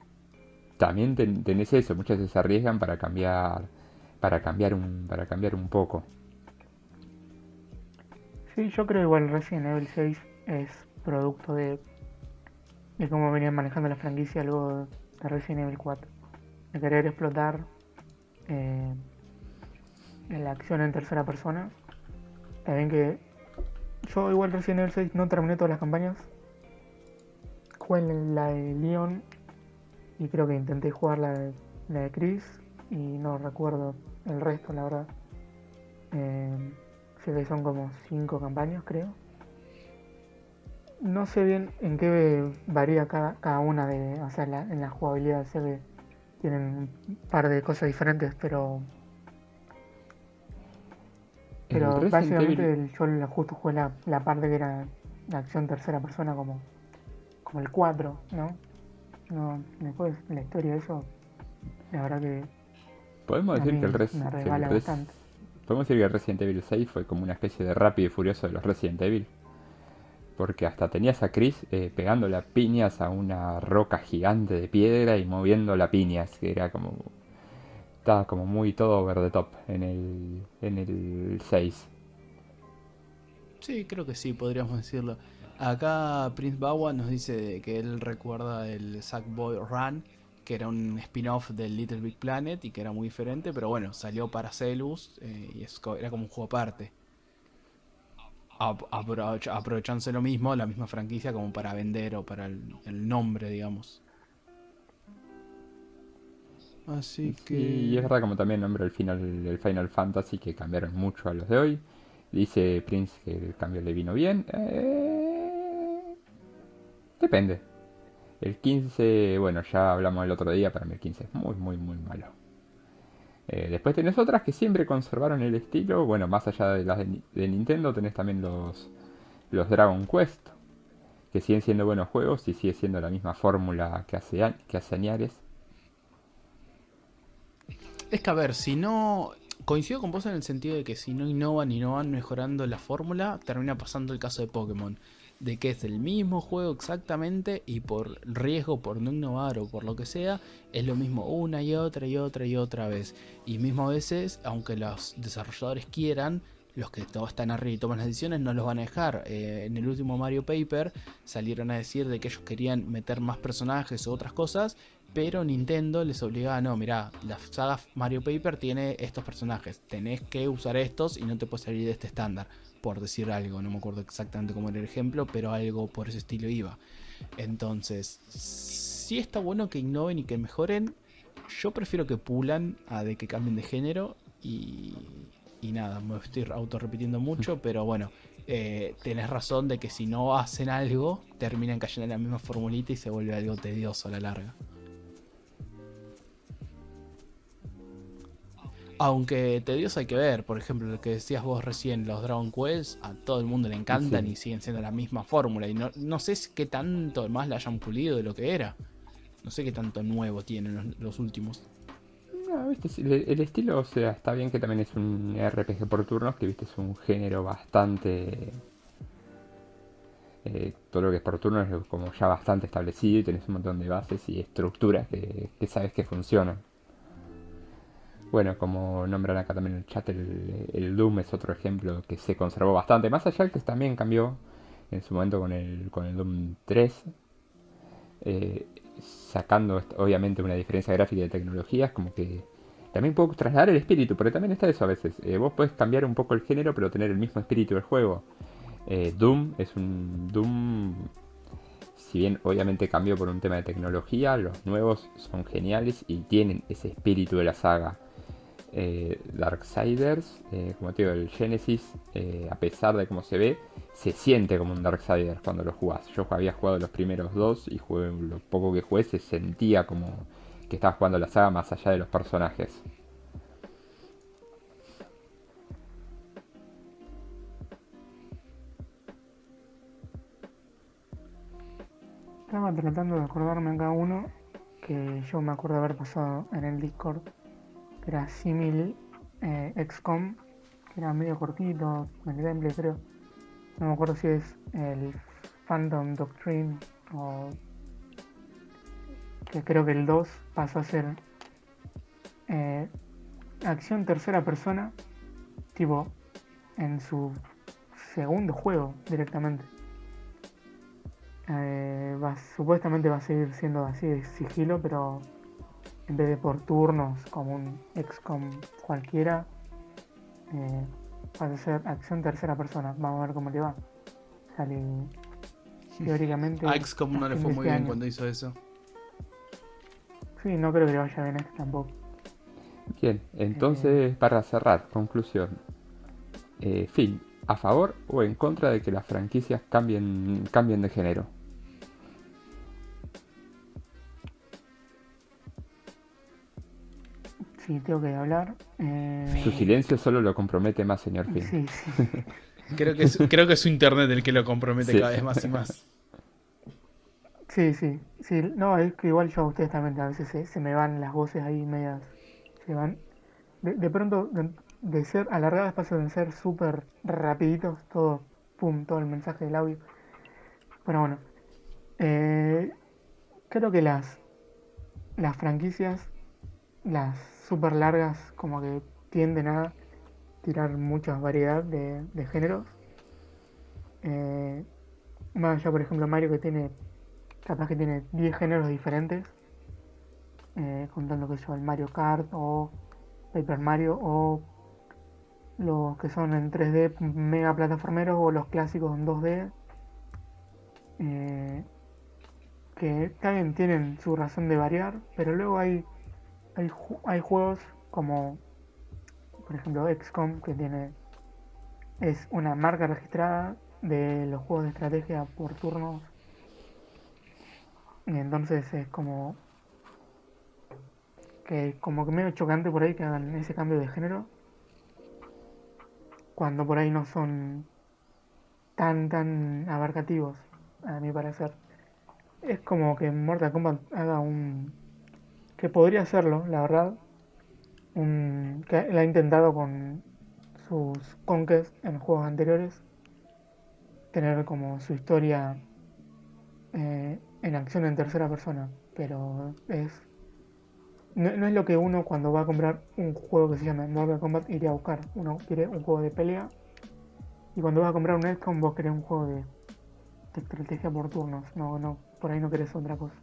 también tenés eso, muchas veces se arriesgan para cambiar, para cambiar un, para cambiar un poco. Sí, yo creo igual Resident Evil 6 es producto de, de cómo venían manejando la franquicia luego de Resident Evil 4. De querer explotar eh, la acción en tercera persona. También que yo igual Resident Evil 6 no terminé todas las campañas. Jugué la de Leon y creo que intenté jugar la de, la de Chris y no recuerdo el resto, la verdad. Eh, que son como cinco campañas, creo. No sé bien en qué varía cada, cada una de, o sea, en la jugabilidad, sé que tienen un par de cosas diferentes, pero pero básicamente yo justo jugué la, la, parte que era la acción tercera persona como, como el 4, ¿no? no después la historia de eso, la verdad que podemos decir que el me. Podemos decir que Resident Evil 6 fue como una especie de rápido y furioso de los Resident Evil. Porque hasta tenías a Chris eh, pegando las piñas a una roca gigante de piedra y moviendo las piñas, que era como. Estaba como muy todo over the top en el, en el 6. Sí, creo que sí, podríamos decirlo. Acá Prince Bawa nos dice que él recuerda el Sackboy Run, que era un spin-off del Little Big Planet y que era muy diferente, pero bueno, salió para Celus eh, y era como un juego aparte. Aprovechándose lo mismo, la misma franquicia como para vender o para el, nombre, digamos. Así que... y es verdad como también nombre el final el Final Fantasy que cambiaron mucho a los de hoy. Dice Prince que el cambio le vino bien. Eh... Depende. El 15, bueno, ya hablamos el otro día, para mí el 15 es muy, muy, muy malo. Eh, después tenés otras que siempre conservaron el estilo. Bueno, más allá de las de, Nintendo, tenés también los, los Dragon Quest, que siguen siendo buenos juegos y sigue siendo la misma fórmula que hace, que hace Añares. Es que a ver, si no. Coincido con vos en el sentido de que si no innovan y no van mejorando la fórmula, termina pasando el caso de Pokémon de que es el mismo juego exactamente y por riesgo, por no innovar o por lo que sea, es lo mismo una y otra y otra y otra vez. Y mismo a veces, aunque los desarrolladores quieran, los que están arriba y toman las decisiones no los van a dejar. Eh, en el último Mario Paper salieron a decir de que ellos querían meter más personajes o otras cosas, pero Nintendo les obligaba, no, mira, la saga Mario Paper tiene estos personajes, tenés que usar estos y no te puedes salir de este estándar por decir algo, no me acuerdo exactamente cómo era el ejemplo, pero algo por ese estilo iba. Entonces, si está bueno que innoven y que mejoren. Yo prefiero que pulan a de que cambien de género y, y nada, me estoy auto repitiendo mucho, <laughs> pero bueno, eh, tenés razón de que si no hacen algo, terminan cayendo en la misma formulita y se vuelve algo tedioso a la larga. Aunque tedioso hay que ver, por ejemplo, lo que decías vos recién, los Dragon Quest, a todo el mundo le encantan y siguen siendo la misma fórmula. Y no, no sé qué tanto más la hayan pulido de lo que era. No sé qué tanto nuevo tienen los, últimos. No, viste, el, estilo, o sea, está bien que también es un RPG por turnos, que viste, es un género bastante. Eh, todo lo que es por turnos es como ya bastante establecido y tenés un montón de bases y estructuras que, que sabes que funcionan. Bueno, como nombran acá también en el chat, el, Doom es otro ejemplo que se conservó bastante. Más allá que también cambió en su momento con el, con el Doom 3. Eh, sacando obviamente una diferencia gráfica de tecnologías, como que también puedo trasladar el espíritu, pero también está eso a veces. Eh, vos podés cambiar un poco el género, pero tener el mismo espíritu del juego. Eh, Doom es un Doom, si bien obviamente cambió por un tema de tecnología, los nuevos son geniales y tienen ese espíritu de la saga eh, Darksiders, eh, como te digo, el Genesis, eh, a pesar de cómo se ve, se siente como un Darksiders cuando lo jugás. Yo había jugado los primeros dos y lo poco que jugué se sentía como que estaba jugando la saga más allá de los personajes. Estaba tratando de acordarme acá uno que yo me acuerdo haber pasado en el Discord era simil eh, XCOM, que era medio cortito, el gameplay creo. No me acuerdo si es el Phantom Doctrine o que creo que el 2 pasó a ser eh, acción tercera persona, tipo en su segundo juego directamente. Eh, supuestamente va a seguir siendo así de sigilo, pero en vez de por turnos como un XCOM cualquiera, eh, a ser acción tercera persona. Vamos a ver cómo le va. Sale <laughs> teóricamente. A XCOM no le fue muy bien cuando hizo eso. Sí, no creo que le vaya bien a este tampoco. Bien, entonces eh, para cerrar, conclusión. Eh, fin, ¿a favor o en contra de que las franquicias cambien, cambien de género? Sí, tengo que hablar. Eh, su silencio solo lo compromete más, señor Finn. Sí, sí. <laughs> creo, que es, creo que es su internet el que lo compromete cada vez más y más. <laughs> Sí, sí, sí. No, es que igual yo a ustedes también a veces se, me van las voces ahí medias. Se van. De, pronto, de, ser alargadas pasan de ser súper rapiditos, todo, pum, todo el mensaje del audio. Pero bueno. Eh, creo que las, las franquicias, las súper largas como que tienden a tirar mucha variedad de, géneros. Eh, más allá, por ejemplo, Mario que tiene, capaz que tiene 10 géneros diferentes. eh, contando que yo el Mario Kart o Paper Mario o los que son en 3D mega plataformeros o los clásicos en 2D. Eh, que también tienen su razón de variar, pero luego hay, hay, hay juegos como, por ejemplo, XCOM, que tiene es una marca registrada de los juegos de estrategia por turnos. Y entonces es como que como que medio chocante por ahí que hagan ese cambio de género cuando por ahí no son tan tan abarcativos a mi parecer es como que Mortal Kombat haga un podría hacerlo la verdad un que él ha intentado con sus conquests en juegos anteriores tener como su historia eh, en acción en tercera persona pero es no, es lo que uno cuando va a comprar un juego que se llama Mortal Kombat iría a buscar. Uno quiere un juego de pelea. Y cuando vas a comprar un XCOM vos querés un juego de, estrategia por turnos. No, no, por ahí no querés otra cosa.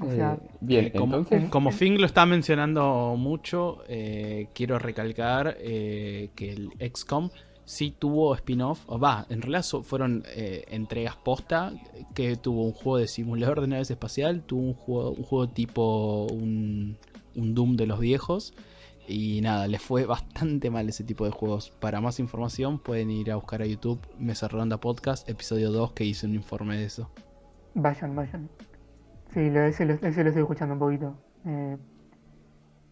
O sea, eh, bien, como, entonces... como Fing lo está mencionando mucho, eh, quiero recalcar eh, que el XCOM sí tuvo spin-off, o va, en realidad fueron eh, entregas posta, que tuvo un juego de simulador de naves espacial, tuvo un juego, un juego tipo un, Doom de los viejos, y nada, le fue <laughs> bastante mal ese tipo de juegos. Para más información pueden ir a buscar a YouTube Mesa Ronda Podcast, episodio 2, que hice un informe de eso. Vayan, vayan. Sí, ese, lo estoy escuchando un poquito. Eh,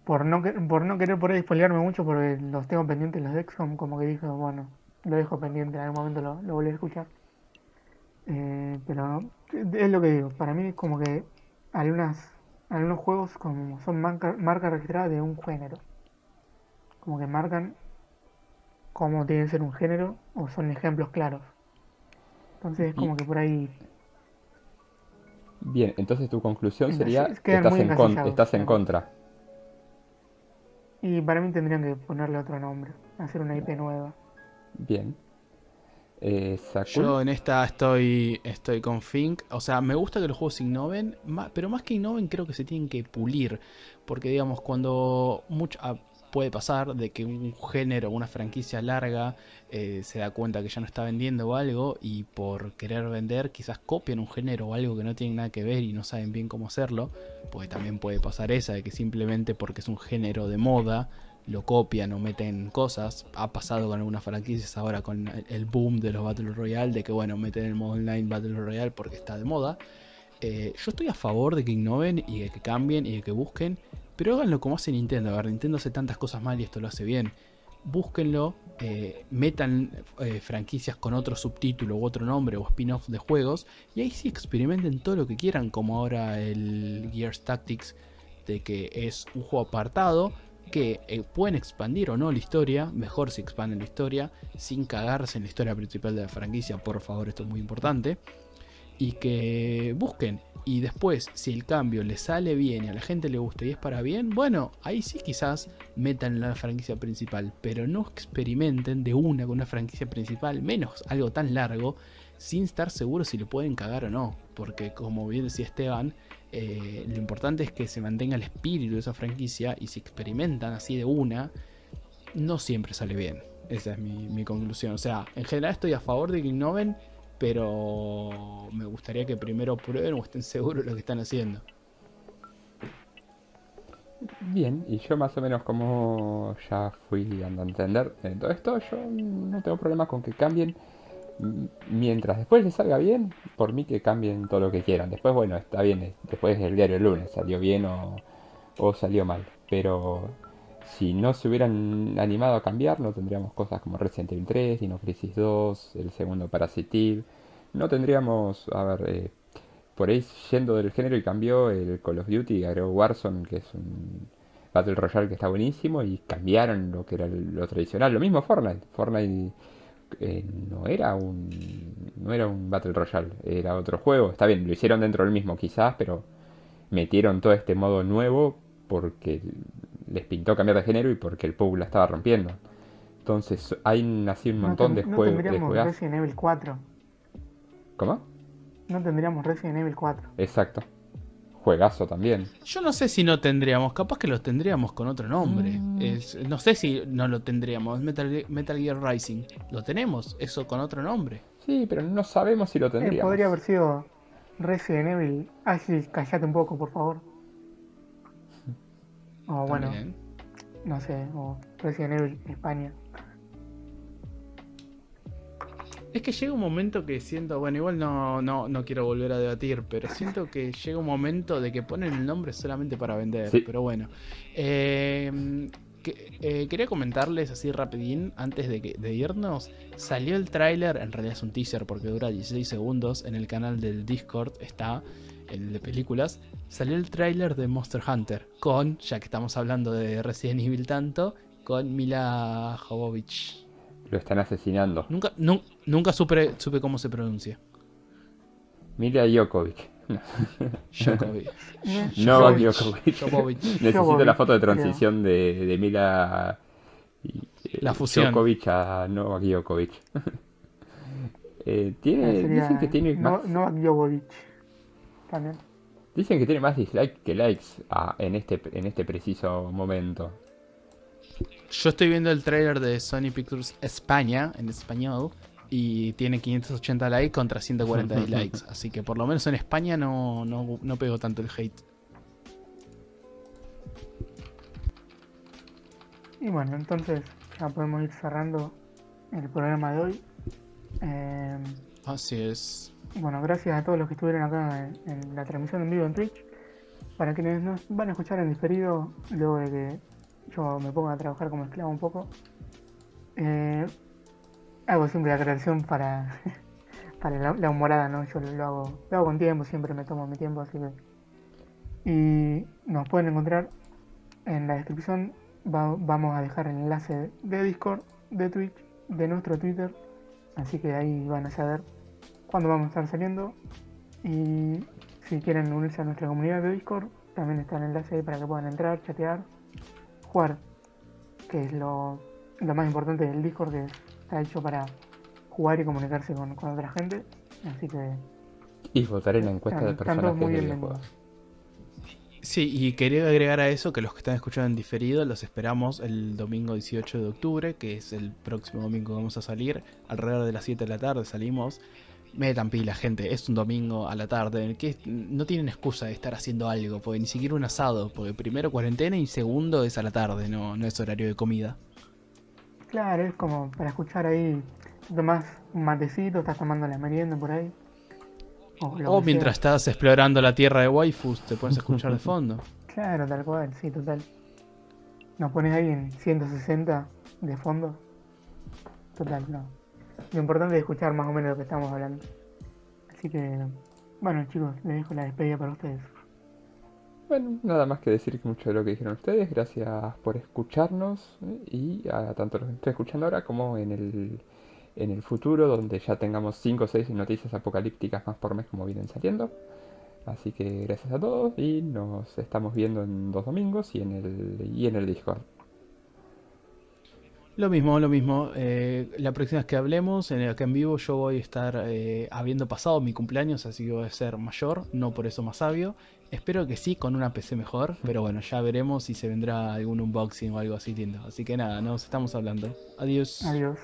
por no, por no querer por ahí spoilearme mucho, porque los tengo pendientes los de XCOM, como que dije, bueno, lo dejo pendiente, en algún momento lo, lo volví a escuchar. Eh, pero es lo que digo, para mí es como que algunas, algunos juegos como son marcas marca registradas de un género. Como que marcan cómo tiene que ser un género o son ejemplos claros. Entonces es como que por ahí... Bien, entonces tu conclusión sería que estás, en, estás en contra. Y para mí tendrían que ponerle otro nombre, hacer una IP nueva. Bien. Eh, Yo en esta estoy, estoy con Fink. O sea, me gusta que los juegos innoven, pero más que innoven creo que se tienen que pulir. Porque digamos, cuando mucho, ah, puede pasar de que un género, una franquicia larga, eh, se da cuenta que ya no está vendiendo algo y por querer vender quizás copian un género o algo que no tiene nada que ver y no saben bien cómo hacerlo. Porque también puede pasar esa de que simplemente porque es un género de moda lo copian o meten cosas. Ha pasado con algunas franquicias ahora con el boom de los Battle Royale, de que bueno, meten el modo online Battle Royale porque está de moda. Eh, yo estoy a favor de que innoven y de que cambien y de que busquen, pero háganlo como hace Nintendo. A ver, Nintendo hace tantas cosas mal y esto lo hace bien. Búsquenlo, eh, metan eh, franquicias con otro subtítulo u otro nombre o spin-off de juegos y ahí sí experimenten todo lo que quieran, como ahora el Gears Tactics, de que es un juego apartado que eh, pueden expandir o no la historia, mejor si expanden la historia, sin cagarse en la historia principal de la franquicia, por favor, esto es muy importante, y que busquen. Y después, si el cambio les sale bien y a la gente le gusta y es para bien, bueno, ahí sí quizás metan la franquicia principal, pero no experimenten de una con una franquicia principal, menos algo tan largo, sin estar seguros si lo pueden cagar o no. Porque como bien decía Esteban, eh, lo importante es que se mantenga el espíritu de esa franquicia y si experimentan así de una, no siempre sale bien. Esa es mi, conclusión. O sea, en general estoy a favor de que innoven, pero me gustaría que primero prueben o estén seguros de lo que están haciendo. Bien, y yo más o menos como ya fui dando a entender en todo esto, yo no tengo problema con que cambien mientras después les salga bien, por mí que cambien todo lo que quieran. Después, bueno, está bien, después del diario el lunes, salió bien o, salió mal. Pero si no se hubieran animado a cambiar, no tendríamos cosas como Resident Evil 3, Dino Crisis 2, el segundo Parasitive. No tendríamos, a ver, eh, por ahí yendo del género y cambió el Call of Duty, agregó Warzone, que es un Battle Royale que está buenísimo, y cambiaron lo que era lo tradicional. Lo mismo Fortnite. Fortnite eh, no era un no era un Battle Royale, era otro juego. Está bien, lo hicieron dentro del mismo quizás, pero metieron todo este modo nuevo porque les pintó cambiar de género y porque el PUBG la estaba rompiendo. Entonces hay así un montón de, juegos. No tendríamos Resident Evil 4. ¿Cómo? No tendríamos Resident Evil 4. Exacto. juegazo también. Yo no sé si no tendríamos, capaz que lo tendríamos con otro nombre. Mm. Es- no sé si no lo tendríamos. Metal, Metal Gear Rising. Lo tenemos, eso con otro nombre. Sí, pero no sabemos si lo Eh, tendríamos. podría haber sido Resident Evil. Ashley, callate un poco, por favor. O bueno, También. no sé, o Resident Evil España. Es que llega un momento que siento, bueno, igual no, no, no quiero volver a debatir, pero siento que llega un momento de que ponen el nombre solamente para vender. Sí. Pero bueno. Eh, que- eh, quería comentarles así rapidín, antes de, que, de irnos, salió el tráiler, en realidad es un teaser porque dura 16 segundos, en el canal del Discord está, el de películas, salió el tráiler de Monster Hunter, con, ya que estamos hablando de Resident Evil tanto, con Mila Jovovich. Lo están asesinando. Nunca, nu- nunca supe, supe cómo se pronuncia. Mila Jokovic. <laughs> Djokovic. Djokovic. <laughs> Djokovic. <laughs> Necesito la foto de transición de, de Mila eh, La fusión. Djokovic a Novak Djokovic. Eh, tiene, dicen que tiene No- más, Novak Djokovic. También. dicen que tiene más dislikes que likes ah, en este en este preciso momento. Yo estoy viendo el trailer de Sony Pictures España, en español, y tiene 580 likes contra 140 <laughs> dislikes. Así que por lo menos en España no, no, no pegó tanto el hate. Y bueno, entonces ya podemos ir cerrando el programa de hoy. Eh, Así es. Bueno, gracias a todos los que estuvieron acá en, la transmisión en vivo en Twitch. Para quienes nos van a escuchar en diferido, luego de que yo me ponga a trabajar como esclavo un poco, eh, hago siempre aclaración para, <laughs> para la, la humorada, ¿no? Yo lo, hago, lo hago con tiempo, siempre me tomo mi tiempo, así que. Y nos pueden encontrar en la descripción. va- vamos a dejar el enlace de Discord, de Twitch, de nuestro Twitter. Así que ahí van a saber cuándo vamos a estar saliendo. Y si quieren unirse a nuestra comunidad de Discord, también está el enlace ahí para que puedan entrar, chatear, jugar, que es lo, lo más importante del Discord, que está hecho para jugar y comunicarse con, con otra gente. Así que Y votar en la encuesta de están, están todos personajes muy de bienvenidos. videojuegos. Sí, y quería agregar a eso que los que están escuchando en diferido los esperamos el domingo 18 de octubre, que es el próximo domingo que vamos a salir. Alrededor de las 7 de la tarde salimos. Metan pila, gente. Es un domingo a la tarde que no tienen excusa de estar haciendo algo, porque ni siquiera un asado, porque primero cuarentena y segundo es a la tarde, no, no es horario de comida. Claro, es como para escuchar ahí, tomás un matecito, estás tomando la merienda por ahí. O, mientras sea. estás explorando la tierra de waifus, te pones a escuchar de fondo. <laughs> Claro, tal cual, sí, total. Nos pones ahí en 160 de fondo. Total, no. Lo importante es escuchar más o menos lo que estamos hablando. Así que, bueno chicos, les dejo la despedida para ustedes. Bueno, nada más que decir que mucho de lo que dijeron ustedes. Gracias por escucharnos ¿eh? y a tanto los que estoy escuchando ahora como en el, en el futuro, donde ya tengamos 5 o 6 noticias apocalípticas más por mes como vienen saliendo. Así que gracias a todos y nos estamos viendo en dos domingos y en el, y en el Discord. Lo mismo, lo mismo. Eh, la próxima vez que hablemos, en, acá en vivo, yo voy a estar eh, habiendo pasado mi cumpleaños, así que voy a ser mayor, no por eso más sabio. Espero que sí, con una PC mejor, pero bueno, ya veremos si se vendrá algún unboxing o algo así lindo. Así que nada, nos estamos hablando. Adiós. Adiós.